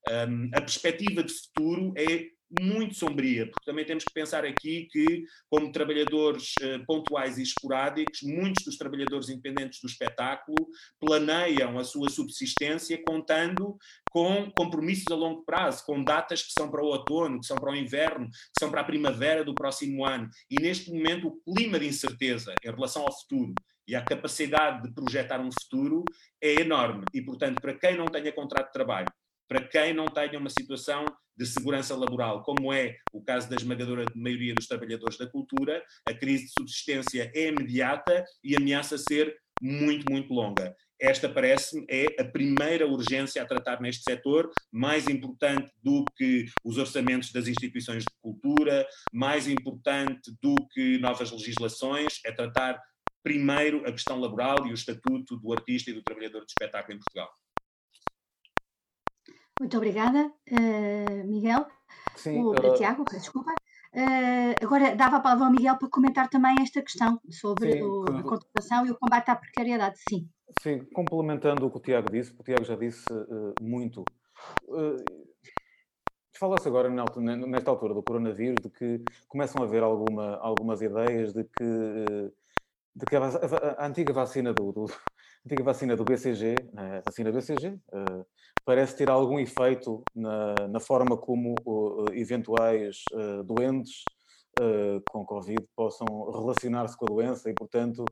Um, a perspectiva de futuro é muito sombria, porque também temos que pensar aqui que, como trabalhadores uh, pontuais e esporádicos, muitos dos trabalhadores independentes do espetáculo planeiam a sua subsistência contando com compromissos a longo prazo, com datas que são para o outono, que são para o inverno, que são para a primavera do próximo ano. E neste momento o clima de incerteza em relação ao futuro e a capacidade de projetar um futuro é enorme. E, portanto, para quem não tenha contrato de trabalho, para quem não tenha uma situação de segurança laboral, como é o caso da esmagadora maioria dos trabalhadores da cultura, a crise de subsistência é imediata e ameaça ser muito, muito longa. Esta, parece-me, é a primeira urgência a tratar neste setor, mais importante do que os orçamentos das instituições de cultura, mais importante do que novas legislações, é tratar primeiro a questão laboral e o estatuto do artista e do trabalhador de espetáculo em Portugal. Muito obrigada, uh, Miguel. Sim, o, uh... Tiago, desculpa. Uh, agora dava a palavra ao Miguel para comentar também esta questão sobre sim, o, a contratação e o combate à precariedade. Sim. Sim, complementando o que o Tiago disse, o Tiago já disse muito. Fala-se agora, nesta altura do coronavírus, de que começam a haver alguma, algumas ideias de que, de que a, a, a antiga vacina do, do, antiga vacina do BCG, né, vacina BCG, uh, parece ter algum efeito na, na forma como uh, eventuais uh, doentes com Covid possam relacionar-se com a doença e, portanto,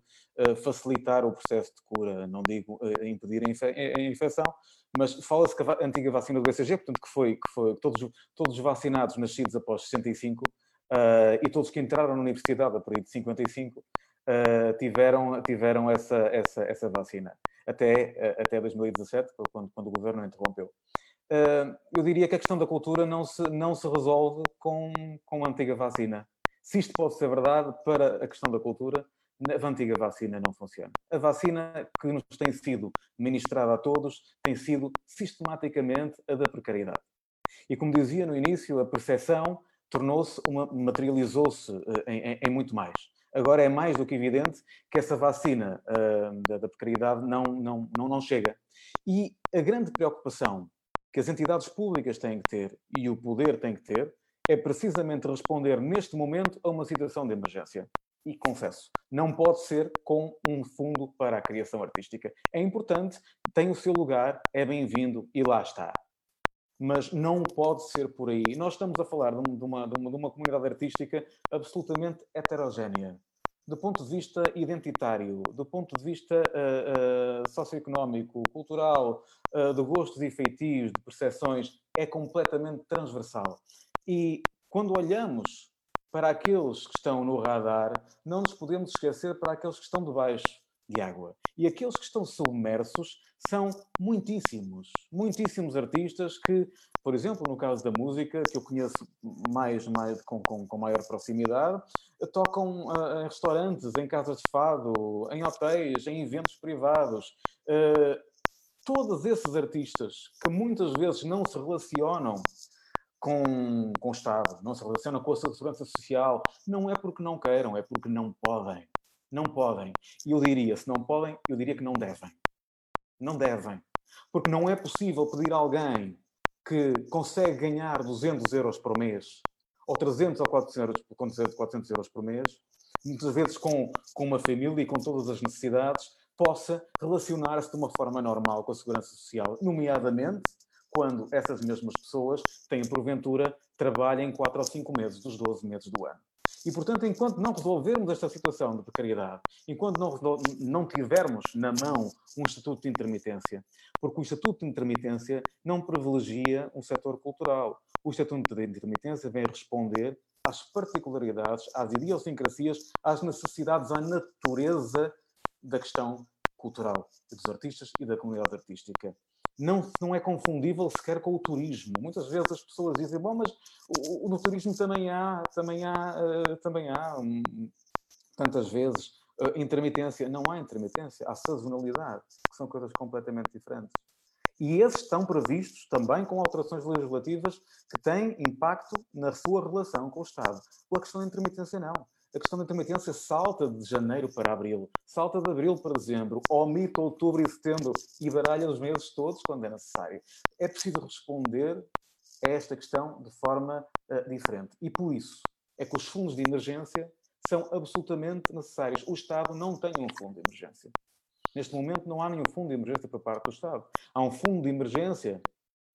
facilitar o processo de cura. Não digo impedir a, infe a, infecção, mas fala-se que a antiga vacina do BCG, portanto, que foi, que foi todos, todos os vacinados nascidos após 65 e todos que entraram na universidade a partir de 55 tiveram, tiveram essa, essa, essa vacina. Até, até 2017, quando, quando o governo interrompeu. eu diria que a questão da cultura não se, não se resolve com, com a antiga vacina. Se isto pode ser verdade para a questão da cultura, a antiga vacina não funciona. A vacina que nos tem sido ministrada a todos tem sido sistematicamente a da precariedade. E como dizia no início, a percepção tornou-se, materializou-se eh, em, em, muito mais. Agora é mais do que evidente que essa vacina uh, da, da, precariedade não, não, não, não chega. E a grande preocupação que as entidades públicas têm que ter e o poder tem que ter é precisamente responder neste momento a uma situação de emergência. E confesso, não pode ser com um fundo para a criação artística. É importante, tem o seu lugar, é bem-vindo e lá está. Mas não pode ser por aí. Nós estamos a falar de uma, de uma, de uma comunidade artística absolutamente heterogénea do ponto de vista identitário, do ponto de vista uh, uh, socioeconómico, cultural, uh, de gostos e feitios, de percepções, é completamente transversal. E quando olhamos para aqueles que estão no radar, não nos podemos esquecer para aqueles que estão debaixo de água. E aqueles que estão submersos são muitíssimos, muitíssimos artistas que, por exemplo, no caso da música, que eu conheço mais, mais com, com, com maior proximidade, tocam uh, em restaurantes, em casas de fado, em hotéis, em eventos privados. Uh, todos esses artistas que muitas vezes não se relacionam com, com o Estado, não se relacionam com a segurança social, não é porque não queiram, é porque não podem. Não podem. E eu diria, se não podem, eu diria que não devem. Não devem. Porque não é possível pedir a alguém que consegue ganhar 200 euros por mês, ou 300 ou 400, 400 euros por mês, muitas vezes com, com uma família e com todas as necessidades, possa relacionar-se de uma forma normal com a segurança social, nomeadamente quando essas mesmas pessoas têm, porventura, trabalho em 4 ou 5 meses dos 12 meses do ano. E, portanto, enquanto não resolvermos esta situação de precariedade, enquanto não, não tivermos na mão um estatuto de intermitência, porque o estatuto de intermitência não privilegia um setor cultural. O estatuto de intermitência vem responder às particularidades, às idiosincrasias, às necessidades, à natureza da questão cultural dos artistas e da comunidade artística não, não é confundível sequer com o turismo. Muitas vezes as pessoas dizem, bom, mas o, no turismo também há, também há, uh, também há um, tantas vezes uh, intermitência. Não há intermitência, há sazonalidade, que são coisas completamente diferentes. E esses estão previstos também com alterações legislativas que têm impacto na sua relação com o Estado. A questão da intermitência não a questão da intermitência salta de janeiro para abril, salta de abril para dezembro, omite outubro e setembro e baralha os meses todos quando é necessário. É preciso responder a esta questão de forma uh, diferente. E por isso é que os fundos de emergência são absolutamente necessários. O Estado não tem um fundo de emergência. Neste momento não há nenhum fundo de emergência por parte do Estado. Há um fundo de emergência,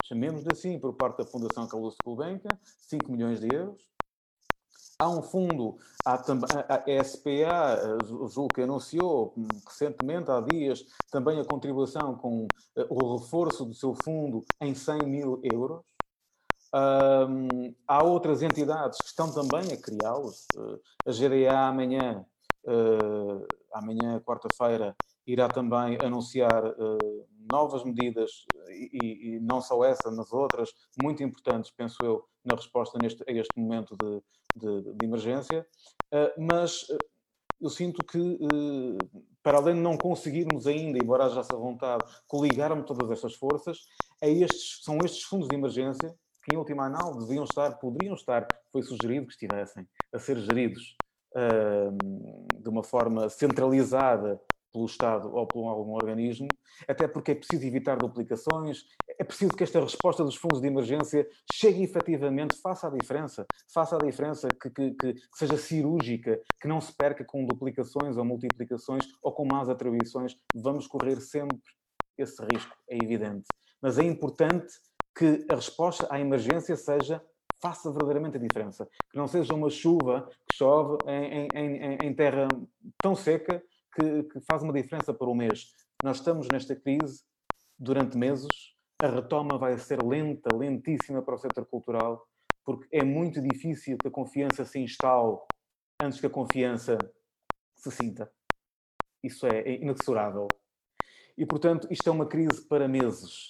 chamemos-lhe assim, por parte da Fundação Carlos Gulbenkian, 5 milhões de euros, Há um fundo, há também a SPA, julgo que anunciou recentemente, há dias, também a contribuição com o reforço do seu fundo em 100 mil euros. Um, há outras entidades que estão também a criá-los. A GDA amanhã, uh, amanhã, quarta-feira, irá também anunciar uh, novas medidas, e, e, não só essa, mas outras, muito importantes, penso eu, na resposta neste, a este momento de, de, de emergência. Uh, mas eu sinto que, para além de não conseguirmos ainda, embora haja essa vontade, coligar-me todas estas forças, é estes, são estes fundos de emergência que, em última análise, deviam estar, poderiam estar, foi sugerido que estivessem a ser geridos de uma forma centralizada pelo Estado ou por algum organismo, até porque é preciso evitar duplicações, é preciso que esta resposta dos fundos de emergência chegue efetivamente, faça a diferença, faça a diferença, que, que, que, seja cirúrgica, que não se perca com duplicações ou multiplicações ou com más atribuições. Vamos correr sempre esse risco, é evidente. Mas é importante que a resposta à emergência seja faça verdadeiramente a diferença. Que não seja uma chuva que chove em, em, em terra tão seca que, que, faz uma diferença para o mês. Nós estamos nesta crise durante meses, a retoma vai ser lenta, lentíssima para o setor cultural, porque é muito difícil que a confiança se instale antes que a confiança se sinta. Isso é inexorável. E, portanto, isto é uma crise para meses.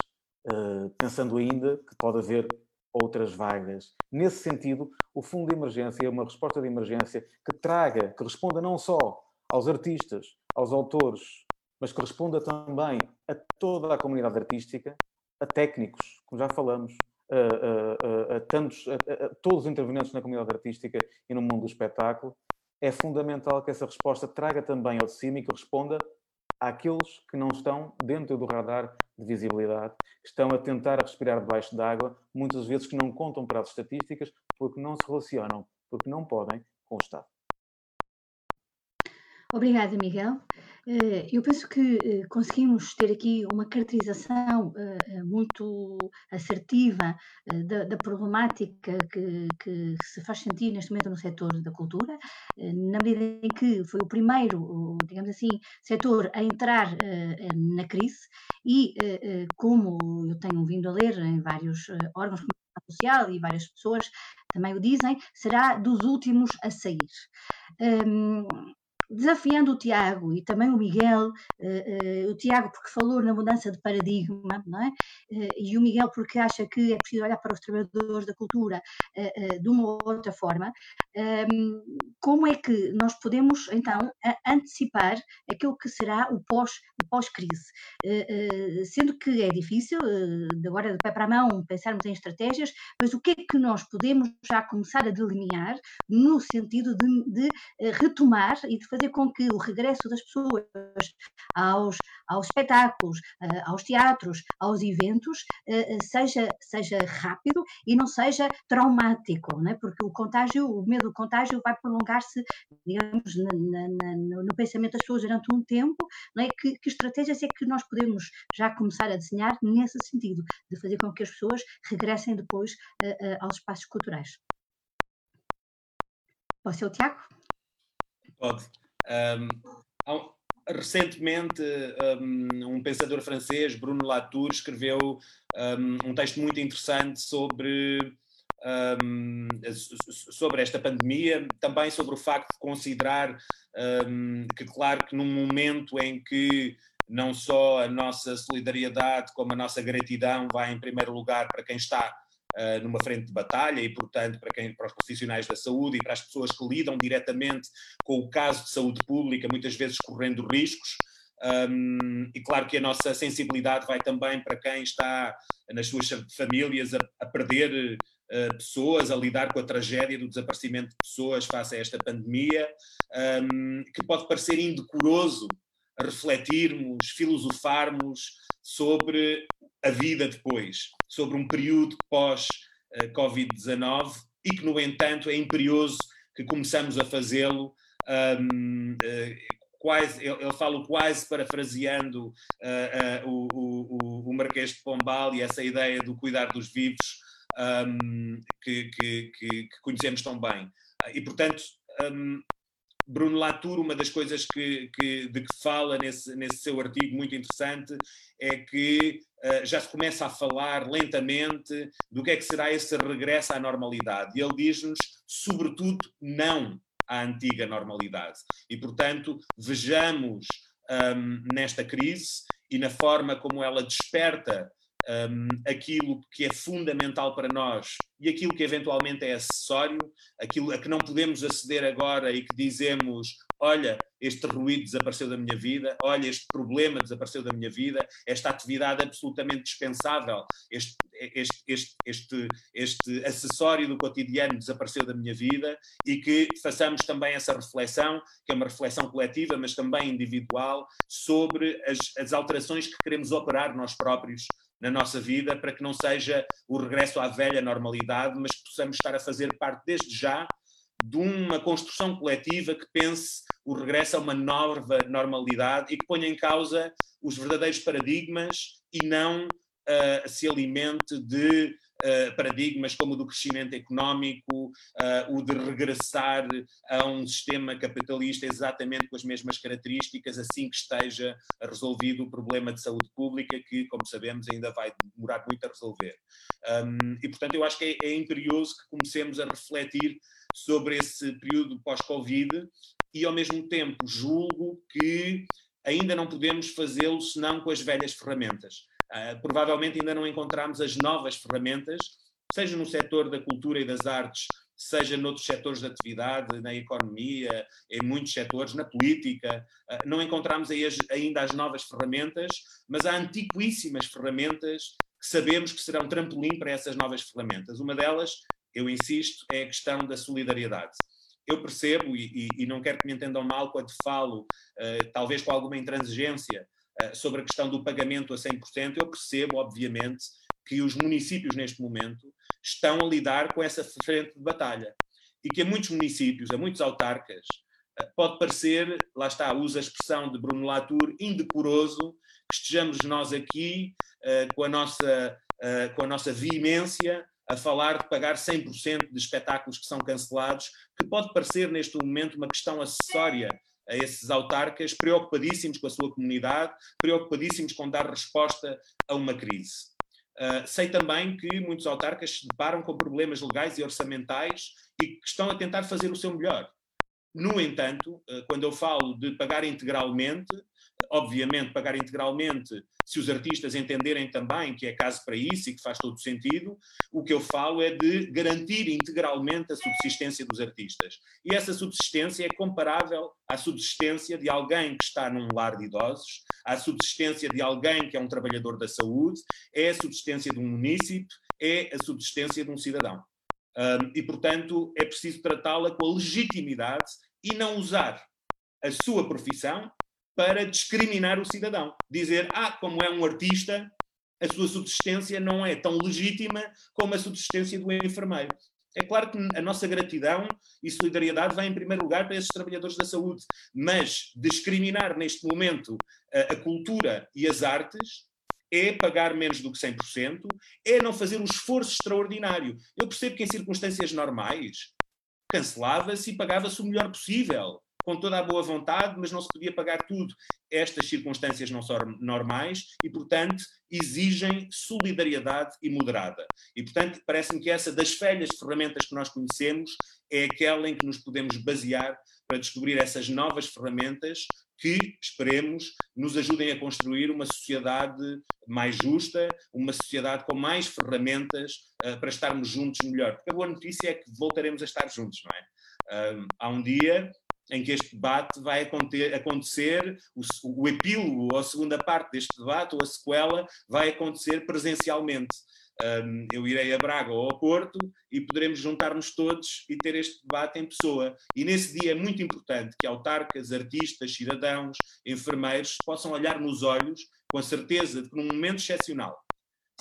Uh, pensando ainda que pode haver outras vagas. Nesse sentido, o Fundo de Emergência é uma resposta de emergência que traga, que responda não só aos artistas, aos autores, mas que responda também a toda a comunidade artística, a técnicos, como já falamos, a, a, a, a tantos, a, todos os intervenientes na comunidade artística e no mundo do espetáculo. É fundamental que essa resposta traga também ao de cima e que responda àqueles que não estão dentro do radar de visibilidade, que estão a tentar respirar debaixo d'água, muitas vezes que não contam para as estatísticas, porque não se relacionam, porque não podem com o Estado. Obrigada, Miguel. Eh, eu penso que eh, conseguimos ter aqui uma caracterização eh, muito assertiva da, da problemática que, que, se faz sentir neste momento no setor da cultura, na medida em que foi o primeiro, digamos assim, setor a entrar na crise e, como eu tenho vindo a ler em vários órgãos social e várias pessoas também o dizem, será dos últimos a sair. Ehm, desafiando o Tiago e também o Miguel, uh, uh, o Tiago porque falou na mudança de paradigma, não é? Uh, e o Miguel porque acha que é preciso olhar para os trabalhadores da cultura de uma ou outra forma, ehm, como é que nós podemos então antecipar aquilo que será o pós pós-crise, sendo que é difícil, agora de pé para a mão, pensarmos em estratégias, mas o que é que nós podemos já começar a delinear no sentido de, de retomar e de fazer fazer com que o regresso das pessoas aos, aos espetáculos, eh, aos teatros, aos eventos, eh, eh, seja, seja rápido e não seja traumático, né? porque o contágio, o medo do contágio vai prolongar-se, digamos, na, na, no pensamento das pessoas durante um tempo. Não é? que, que estratégias é que nós podemos já começar a desenhar nesse sentido, de fazer com que as pessoas regressem depois uh, uh, aos espaços culturais? Pode ser o Tiago? Pode. Um, recentemente, um, um, pensador francês, Bruno Latour, escreveu um, um texto muito interessante sobre, sobre esta pandemia, também sobre o facto de considerar que, claro, que num momento em que não só a nossa solidariedade, como a nossa gratidão vai em primeiro lugar para quem está uh, numa frente de batalha e, portanto, para, quem, para os profissionais da saúde e para as pessoas que lidam diretamente com o caso de saúde pública, muitas vezes correndo riscos. Um, e claro que a nossa sensibilidade vai também para quem está nas suas famílias a, a perder uh, pessoas, a lidar com a tragédia do desaparecimento de pessoas face a esta pandemia, um, que pode parecer indecoroso refletirmos, filosofarmos sobre a vida depois, sobre um período pós-Covid-19 e que, no entanto, é imperioso que começamos a fazê-lo. Um, eh, quase, eu, falo quase parafraseando uh, uh, o, o, o Marquês de Pombal e essa ideia do cuidar dos vivos um, que, que, que, que, conhecemos tão bem. E, portanto, um, Bruno Latour, uma das coisas que, que, de que fala nesse, nesse seu artigo muito interessante é que uh, já se começa a falar lentamente do que é que será esse regresso à normalidade. E ele diz-nos, sobretudo, não à antiga normalidade. E, portanto, vejamos um, nesta crise e na forma como ela desperta um, aquilo que é fundamental para nós e aquilo que eventualmente é acessório, aquilo a que não podemos aceder agora e que dizemos: olha, este ruído desapareceu da minha vida, olha, este problema desapareceu da minha vida, esta atividade absolutamente dispensável, este, este, este, este, este acessório do cotidiano desapareceu da minha vida e que façamos também essa reflexão, que é uma reflexão coletiva, mas também individual, sobre as, as alterações que queremos operar nós próprios na nossa vida para que não seja o regresso à velha normalidade, mas que possamos estar a fazer parte desde já de uma construção coletiva que pense o regresso a uma nova normalidade e que ponha em causa os verdadeiros paradigmas e não uh, se alimente de uh, paradigmas como o do crescimento económico, uh, o de regressar a um sistema capitalista exatamente com as mesmas características, assim que esteja resolvido o problema de saúde pública, que, como sabemos, ainda vai demorar muito a resolver. Um, e, portanto, eu acho que é, é imperioso que comecemos a refletir sobre esse período pós-Covid e, ao mesmo tempo, julgo que ainda não podemos fazê-lo senão com as velhas ferramentas. Uh, provavelmente ainda não encontramos as novas ferramentas, seja no setor da cultura e das artes, seja noutros setores de atividade, na economia, em muitos setores, na política. Uh, não encontramos ainda as novas ferramentas, mas há antiquíssimas ferramentas que sabemos que serão trampolim para essas novas ferramentas. Uma delas, eu insisto, é a questão da solidariedade. Eu percebo, e, e, não quero que me entendam mal quando falo, uh, talvez com alguma intransigência, sobre a questão do pagamento a 100%, eu percebo, obviamente, que os municípios neste momento estão a lidar com essa frente de batalha. E que a muitos municípios, a muitos autarcas, eh, pode parecer, lá está, usa a expressão de Bruno Latour, indecoroso, que estejamos nós aqui uh, com, a nossa, com a nossa veemência a falar de pagar 100% de espetáculos que são cancelados, que pode parecer neste momento uma questão acessória a esses autarcas preocupadíssimos com a sua comunidade, preocupadíssimos com dar resposta a uma crise. Uh, sei também que muitos autarcas se deparam com problemas legais e orçamentais e que estão a tentar fazer o seu melhor. No entanto, uh, quando eu falo de pagar integralmente, obviamente, pagar integralmente, se os artistas entenderem também que é caso para isso e que faz todo sentido, o que eu falo é de garantir integralmente a subsistência dos artistas. E essa subsistência é comparável à subsistência de alguém que está num lar de idosos, à subsistência de alguém que é um trabalhador da saúde, é a subsistência de um município, é a subsistência de um cidadão. Um, e, portanto, é preciso tratá-la com a legitimidade e não usar a sua profissão para discriminar o cidadão. Dizer, ah, como é um artista, a sua subsistência não é tão legítima como a subsistência do enfermeiro. É claro que a nossa gratidão e solidariedade vai em primeiro lugar para esses trabalhadores da saúde, mas discriminar neste momento a, a cultura e as artes é pagar menos do que 100%, é não fazer um esforço extraordinário. Eu percebo que em circunstâncias normais cancelava-se e pagava-se o melhor possível com toda a boa vontade, mas não se podia pagar tudo. Estas circunstâncias não são normais e, portanto, exigem solidariedade e moderada. E, portanto, parece-me que essa das velhas ferramentas que nós conhecemos é aquela em que nos podemos basear para descobrir essas novas ferramentas que, esperemos, nos ajudem a construir uma sociedade mais justa, uma sociedade com mais ferramentas uh, para estarmos juntos melhor. Porque a boa notícia é que voltaremos a estar juntos, não é? Uh, há um dia em que este debate vai acontecer, o, epílogo ou a segunda parte deste debate ou a sequela vai acontecer presencialmente. Um, eu irei a Braga ou ao Porto e poderemos juntar-nos todos e ter este debate em pessoa. E nesse dia é muito importante que autarcas, artistas, cidadãos, enfermeiros possam olhar nos olhos com a certeza de que num momento excepcional,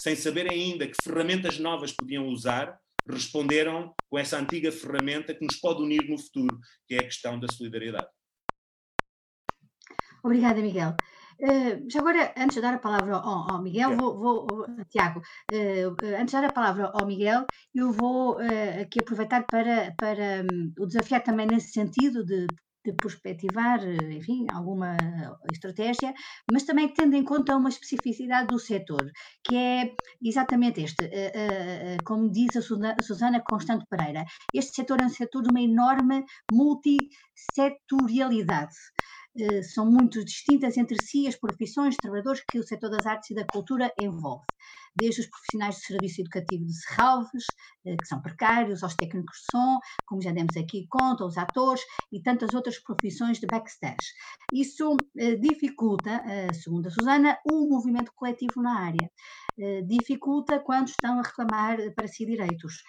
sem saber ainda que ferramentas novas podiam usar, responderam com essa antiga ferramenta que nos pode unir no futuro, que é a questão da solidariedade. Obrigada, Miguel. Uh, já agora, antes de dar a palavra ao, ao Miguel, vou, vou, Tiago, uh, antes de dar a palavra ao Miguel, eu vou uh, aqui aproveitar para, para um, o desafiar também nesse sentido de de perspectivar, enfim, alguma estratégia, mas também tendo em conta uma especificidade do setor, que é exatamente este, eh, eh, como diz a Susana Constante Pereira, este setor é um setor de uma enorme multissetorialidade. Eh, são muito distintas entre si as profissões, os trabalhadores que o setor das artes e da cultura envolve desde os profissionais de serviço educativo de Serralves, eh, que são precários, aos técnicos de som, como já demos aqui conta, os atores e tantas outras profissões de backstage. Isso eh, dificulta, eh, segundo a Susana, o movimento coletivo na área. Dificulta quando estão a reclamar para si direitos.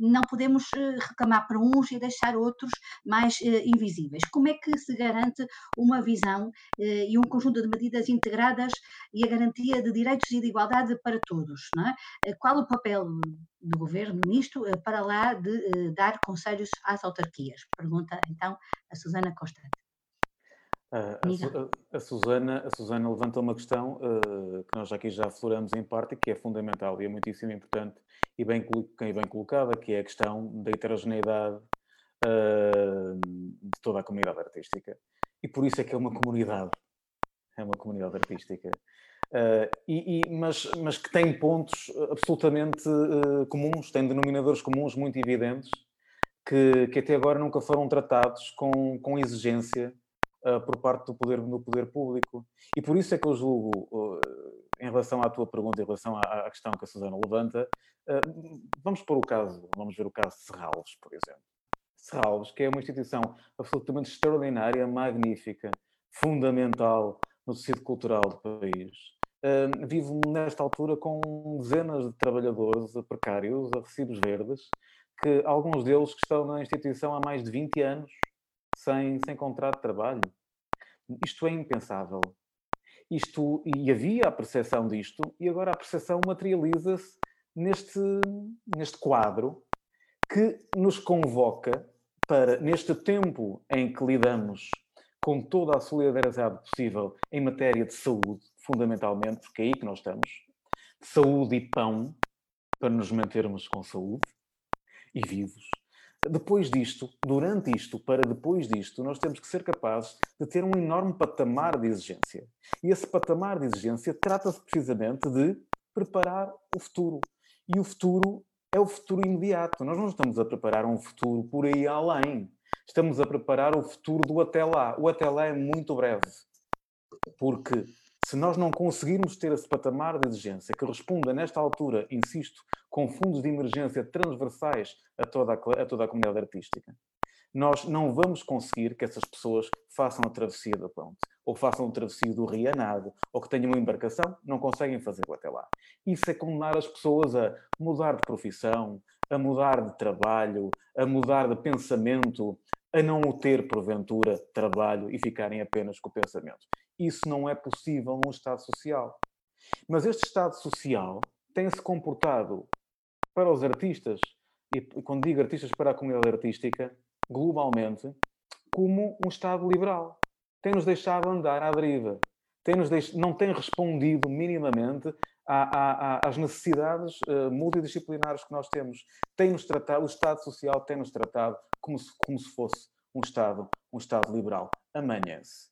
Não podemos reclamar para uns e deixar outros mais invisíveis. Como é que se garante uma visão e um conjunto de medidas integradas e a garantia de direitos e de igualdade para todos. Não é? Eh, qual o papel do governo nisto eh, para lá de eh, dar conselhos às autarquias? Pergunta então a Susana Constante. Uh, a, a, Susana, a Susana levanta uma questão uh, que nós aqui já afloramos em parte, que é fundamental e é muitíssimo importante e bem, e bem colocada, que é a questão da heterogeneidade uh, de toda a comunidade artística. E por isso é que é uma comunidade, é uma comunidade artística. Uh, e, e, mas, mas, que tem pontos absolutamente uh, comuns, tem denominadores comuns muito evidentes, que, que, até agora nunca foram tratados com, com exigência uh, por parte do poder, do poder público. E por isso é que eu julgo, em relação à tua pergunta, em relação à, à questão que a Susana levanta, vamos pôr o caso, vamos ver o caso de Serralves, por exemplo. Serralves, que é uma instituição absolutamente extraordinária, magnífica, fundamental no tecido cultural do país uh, vive nesta altura com dezenas de trabalhadores precários, a recibos verdes, que alguns deles que estão na instituição há mais de 20 anos sem, sem contrato de trabalho. Isto é impensável. Isto, e havia a percepção disto, e agora a percepção materializa-se neste, neste quadro que nos convoca para, neste tempo em que lidamos com toda a solidariedade possível em matéria de saúde, fundamentalmente, porque é aí que nós estamos. Saúde e pão, para nos mantermos com saúde e vivos. Depois disto, durante isto, para depois disto, nós temos que ser capazes de ter um enorme patamar de exigência. E esse patamar de exigência trata-se precisamente de preparar o futuro. E o futuro é o futuro imediato. Nós não estamos a preparar um futuro por aí além. Estamos a preparar o futuro do até lá. O até lá é muito breve. Porque se nós não conseguirmos ter esse patamar de exigência que responda, nesta altura, insisto, com fundos de emergência transversais a toda a, a toda a comunidade artística, nós não vamos conseguir que essas pessoas façam a travessia da ponte, ou façam a travessia do Rio Nado, ou que tenham uma embarcação, não conseguem fazer até lá. Isso é condenar as pessoas a mudar de profissão, a mudar de trabalho, a mudar de pensamento, a não o ter, porventura, trabalho e ficarem apenas com o pensamento. Isso não é possível num Estado social. Mas este Estado social tem-se comportado para os artistas, e quando digo artistas para a comunidade artística, globalmente, como um Estado liberal. Tem-nos deixado andar à deriva. Tem deix... Não tem respondido minimamente à, à, às necessidades uh, multidisciplinares que nós temos. Tem-nos tratado, o Estado Social tem-nos tratado como se, como se fosse um Estado, um Estado liberal. Amanhã-se.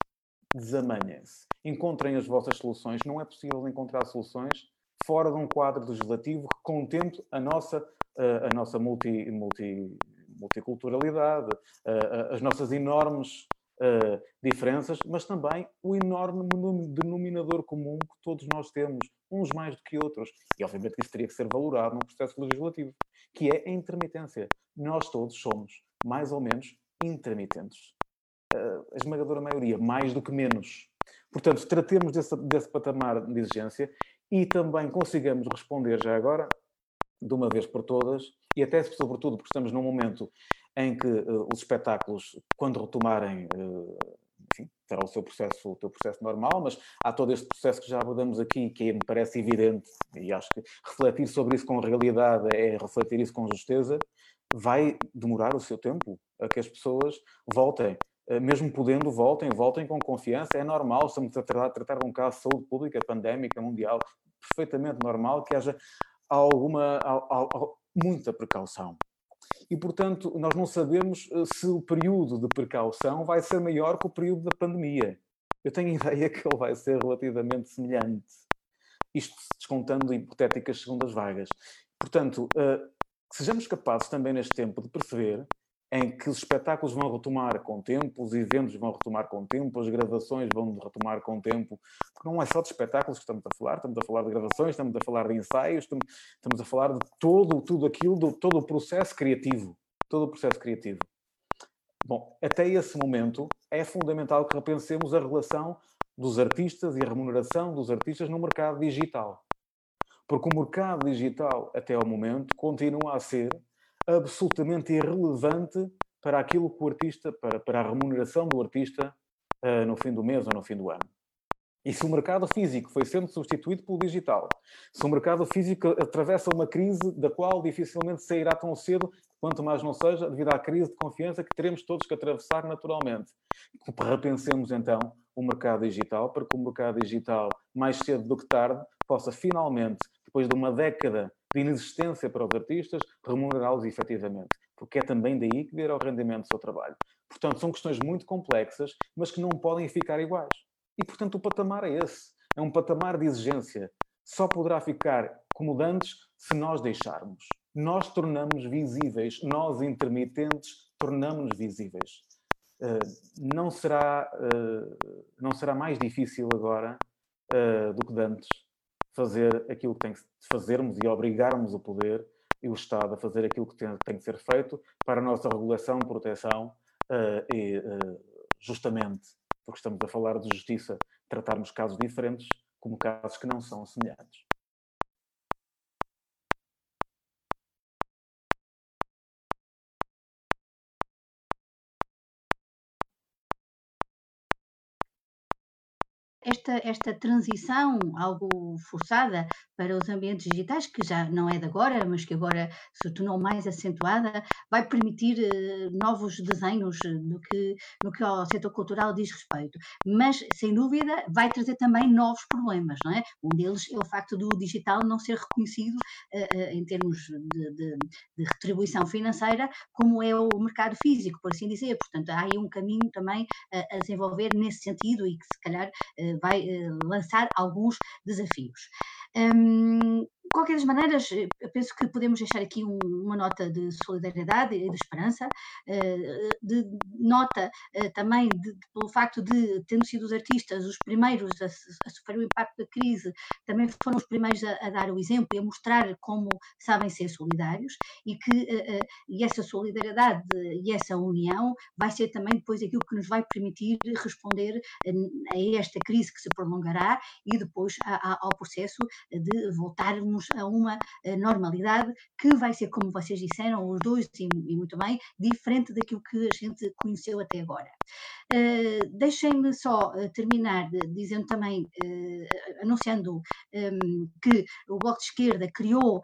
Desamanhã-se. Encontrem as vossas soluções. Não é possível encontrar soluções fora de um quadro legislativo que contemple a nossa, uh, a nossa multi, multi, multiculturalidade, uh, as nossas enormes uh, diferenças, mas também o enorme denominador comum que todos nós temos, uns mais do que outros. E obviamente que isso teria que ser valorado num processo legislativo, que é a intermitência. Nós todos somos, mais ou menos, intermitentes. A esmagadora maioria, mais do que menos. Portanto, tratemos desse, desse patamar de exigência e também consigamos responder já agora, de uma vez por todas, e até sobretudo porque estamos num momento em que uh, os espetáculos, quando retomarem, uh, enfim, terá o seu processo, o seu processo normal, mas há todo este processo que já abordamos aqui, que me parece evidente, e acho que refletir sobre isso com realidade é refletir isso com justeza, vai demorar o seu tempo a que as pessoas voltem. Mesmo podendo, voltem, voltem com confiança, é normal, estamos a tratar, tratar de um caso de saúde pública, pandémica, mundial, perfeitamente normal que haja alguma, muita precaução. E, portanto, nós não sabemos se o período de precaução vai ser maior que o período da pandemia. Eu tenho ideia que ele vai ser relativamente semelhante. Isto descontando hipotéticas segundas vagas. Portanto, sejamos capazes também neste tempo de perceber em que os espetáculos vão retomar com tempo, os eventos vão retomar com tempo, as gravações vão retomar com tempo, porque não é só de espetáculos que estamos a falar, estamos a falar de gravações, estamos a falar de ensaios, estamos a falar de todo, tudo aquilo, de todo o processo criativo, todo o processo criativo. Bom, até esse momento é fundamental que repensemos a relação dos artistas e a remuneração dos artistas no mercado digital. Porque o mercado digital, até ao momento, continua a ser absolutamente irrelevante para aquilo que o artista, para, para a remuneração do artista uh, no fim do mês ou no fim do ano. E se o mercado físico foi sendo substituído pelo digital, se o mercado físico atravessa uma crise da qual dificilmente sairá tão cedo, quanto mais não seja, devido à crise de confiança que teremos todos que atravessar naturalmente. Repensemos então o mercado digital para que o mercado digital, mais cedo do que tarde, possa finalmente, depois de uma década de inexistência para os artistas, remunerá-los efetivamente, porque é também daí que virá o rendimento do seu trabalho. Portanto, são questões muito complexas, mas que não podem ficar iguais. E, portanto, o patamar é esse. É um patamar de exigência. Só poderá ficar comodantes se nós deixarmos. Nós tornamos visíveis, nós intermitentes tornamos-nos visíveis. Uh, não, será, uh, não será mais difícil agora uh, do que antes fazer aquilo que tem que fazermos e obrigarmos o poder e o Estado a fazer aquilo que tem, tem que ser feito para a nossa regulação, proteção uh, e, uh, justamente, porque estamos a falar de justiça, tratarmos casos diferentes como casos que não são semelhantes. Esta, esta transição algo forçada para os ambientes digitais, que já não é de agora, mas que agora se tornou mais acentuada, vai permitir uh, novos desenhos no que, no que ao setor cultural diz respeito. Mas, sem dúvida, vai trazer também novos problemas, não é? Um deles é o facto do digital não ser reconhecido uh, uh, em termos de, de, de, retribuição financeira, como é o mercado físico, por assim dizer. Portanto, há aí um caminho também a desenvolver nesse sentido e que, se calhar, vai eh, lançar alguns desafios. Um, qualquer das maneiras, eh, eu penso que podemos deixar aqui um, uma nota de solidariedade e de esperança, uh, de nota uh, também de, de, pelo facto de, tendo sido os artistas os primeiros a, a, sofrer o impacto da crise, também foram os primeiros a, a, dar o exemplo e a mostrar como sabem ser solidários e que e essa solidariedade e essa união vai ser também depois aquilo que nos vai permitir responder a esta crise que se prolongará e depois a, ao processo de voltarmos voltarmos a uma eh, normalidade que vai ser, como vocês disseram, os dois, e, e muito bem, diferente daquilo que a gente conheceu até agora. Uh, Deixem-me só uh, terminar dizendo também, uh, anunciando um, ehm, que o Bloco de Esquerda criou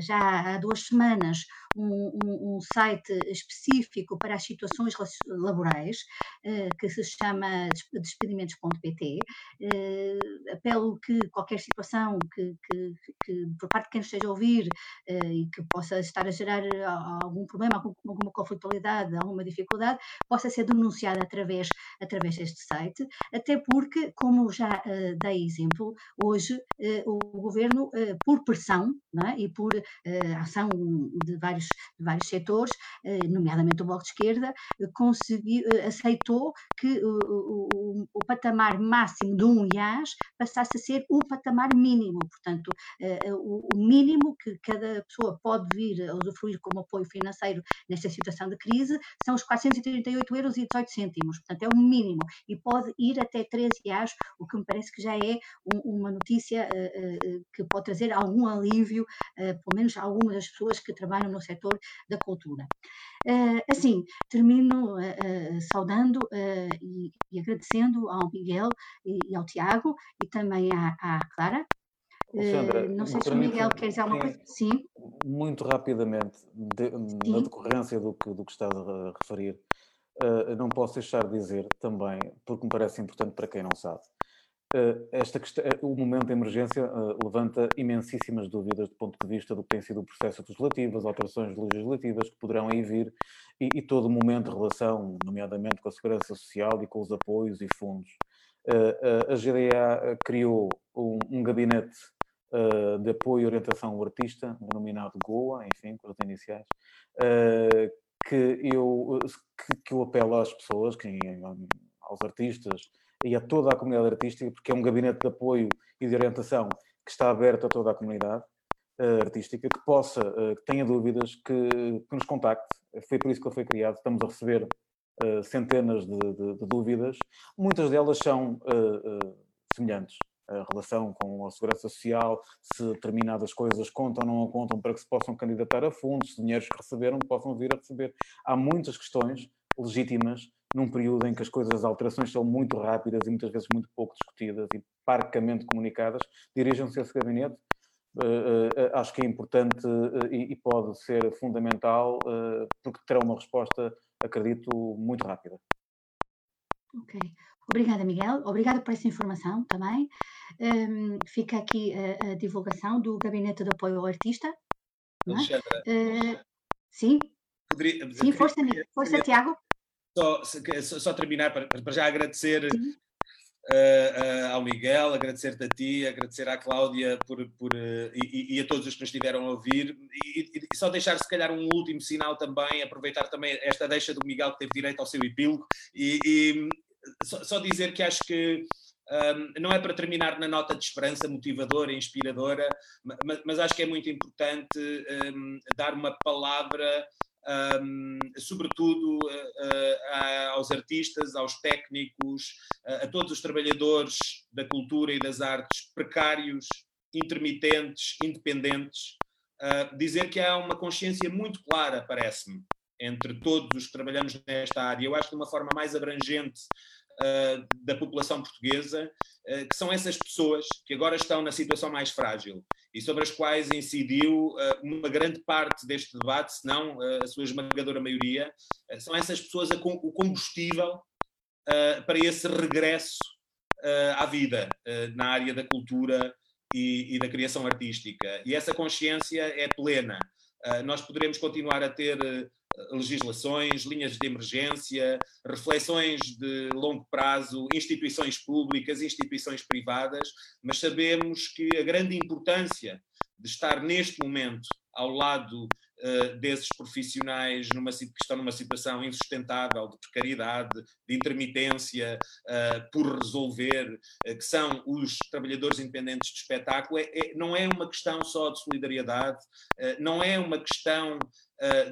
já há duas semanas um, um, um, site específico para as situações laborais, que se chama despedimentos.pt. apelo que qualquer situação que, que, que por parte de quem esteja a ouvir e que possa estar a gerar algum problema, alguma conflitualidade, alguma dificuldade, possa ser denunciada através através, deste site, até porque, como já uh, dei exemplo, hoje o governo, por pressão é? e por ação de vários, de vários setores, nomeadamente o Bloco de Esquerda, conseguiu, aceitou que o, o, o, patamar máximo de um IAS passasse a ser o patamar mínimo, portanto, o, mínimo que cada pessoa pode vir a usufruir como apoio financeiro nesta situação de crise são os 438 euros e 18 cêntimos portanto é o mínimo, e pode ir até 13 reais, o que me parece que já é um, uma notícia uh, uh, que pode trazer algum alívio, uh, pelo menos a algumas das pessoas que trabalham no setor da cultura. assim, termino saudando e, e, agradecendo ao Miguel e, e, ao Tiago e também à, à Clara. Sandra, não sei se o Miguel quer dizer alguma coisa. Sim. Muito rapidamente, de, na decorrência do que, do que estás a referir, não posso deixar de dizer também, porque me parece importante para quem não sabe, Uh, esta questão, uh, o momento de emergência uh, levanta imensíssimas dúvidas do ponto de vista do que tem sido o processo legislativo, as alterações legislativas que poderão aí vir e, e, todo o momento de relação, nomeadamente com a segurança social e com os apoios e fundos. a GDA criou um, um gabinete de apoio e orientação ao artista, denominado GOA, enfim, com as iniciais, que, eu, que, que eu apelo às pessoas, que, aos artistas, e a toda a comunidade artística, porque é um gabinete de apoio e de orientação que está aberto a toda a comunidade uh, artística, que possa, uh, que tenha dúvidas, que, que, nos contacte. Foi por isso que ele foi criado. Estamos a receber uh, centenas de, de, de, dúvidas. Muitas delas são semelhantes. A relação com a segurança social, se determinadas coisas contam ou não contam para que se possam candidatar a fundos, se dinheiros que receberam possam vir a receber. Há muitas questões legítimas num período em que as coisas, as alterações são muito rápidas e muitas vezes muito pouco discutidas e parcamente comunicadas, dirijam-se a esse gabinete. Uh, uh, acho que é importante e, pode ser fundamental, porque terá uma resposta, acredito, muito rápida. Ok. Obrigada, Miguel. Obrigada por essa informação também. Um, fica aqui a, a, divulgação do Gabinete de Apoio ao Artista. É? sim. Poderia, sim, força, força Tiago só, só terminar para, para já agradecer uh, uh, ao Miguel, agradecer-te a ti, agradecer à Cláudia por, por, uh, e, e, a todos os que nos estiveram a ouvir e, e, só deixar se calhar um último sinal também, aproveitar também esta deixa do Miguel que teve direito ao seu epílogo e só, só, dizer que acho que um, não é para terminar na nota de esperança motivadora, inspiradora, mas, mas acho que é muito importante um, dar uma palavra um, sobretudo uh, uh, aos artistas, aos técnicos, uh, a todos os trabalhadores da cultura e das artes precários, intermitentes, independentes, dizer que há uma consciência muito clara, parece-me, entre todos os que trabalhamos nesta área. Eu acho que de uma forma mais abrangente uh, da população portuguesa, uh, que são essas pessoas que agora estão na situação mais frágil e sobre as quais incidiu uh, uma grande parte deste debate, se não a sua esmagadora maioria, são essas pessoas com, o combustível para esse regresso à vida na área da cultura e, e, da criação artística. E essa consciência é plena. Nós poderemos continuar a ter legislações, linhas de emergência, reflexões de longo prazo, instituições públicas, instituições privadas, mas sabemos que a grande importância de estar neste momento ao lado uh, desses profissionais numa, que estão numa situação insustentável de precariedade, de intermitência uh, por resolver, uh, que são os trabalhadores independentes de espetáculo, é, é, não é uma questão só de solidariedade, não é uma questão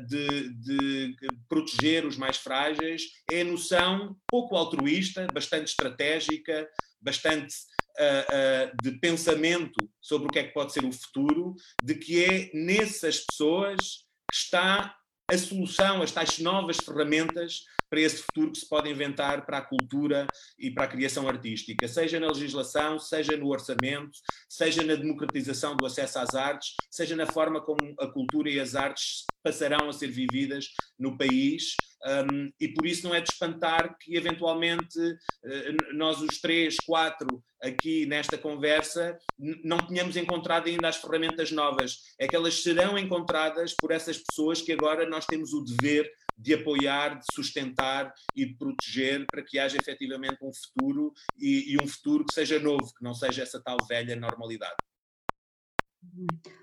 de, de, proteger os mais frágeis, é a noção pouco altruísta, bastante estratégica, bastante uh, de pensamento sobre o que é que pode ser o futuro, de que é nessas pessoas que está a solução, as tais novas ferramentas para esse futuro que se pode inventar para a cultura e para a criação artística, seja na legislação, seja no orçamento, seja na democratização do acesso às artes, seja na forma como a cultura e as artes passarão a ser vividas no país. Um, e por isso não é de espantar que, eventualmente, uh, nós, os três, quatro, aqui nesta conversa, não tenhamos encontrado ainda as ferramentas novas. É que elas serão encontradas por essas pessoas que agora nós temos o dever de apoiar, de sustentar e de proteger para que haja efetivamente um futuro e, e um futuro que seja novo, que não seja essa tal velha normalidade.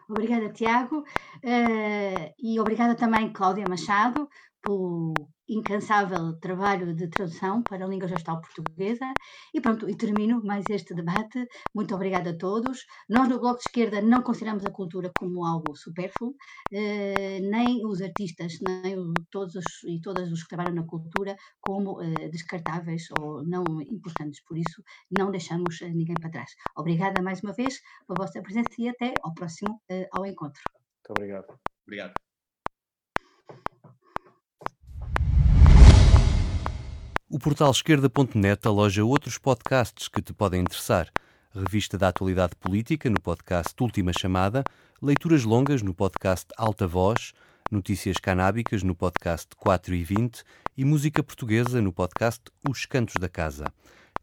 Obrigada, Tiago, uh, e obrigada também, Cláudia Machado, pelo incansável trabalho de tradução para a língua gestal portuguesa. E pronto, e termino mais este debate. Muito obrigada a todos. Nós no Bloco de Esquerda não consideramos a cultura como algo supérfluo, eh, nem os artistas, nem todos os, e todas os que trabalham na cultura como eh, descartáveis ou não importantes. Por isso, não deixamos eh, ninguém para trás. Obrigada mais uma vez pela vossa presença e até ao próximo ao encontro. Muito obrigado. Obrigado. O portal esquerda.net aloja outros podcasts que te podem interessar. Revista da Atualidade Política no podcast Última Chamada, leituras longas no podcast Alta Voz, notícias canábicas no podcast 4 e 20 e música portuguesa no podcast Os Cantos da Casa.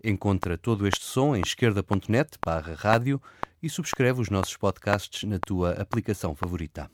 Encontra todo este som em esquerda.net barra rádio e subscreve os nossos podcasts na tua aplicação favorita.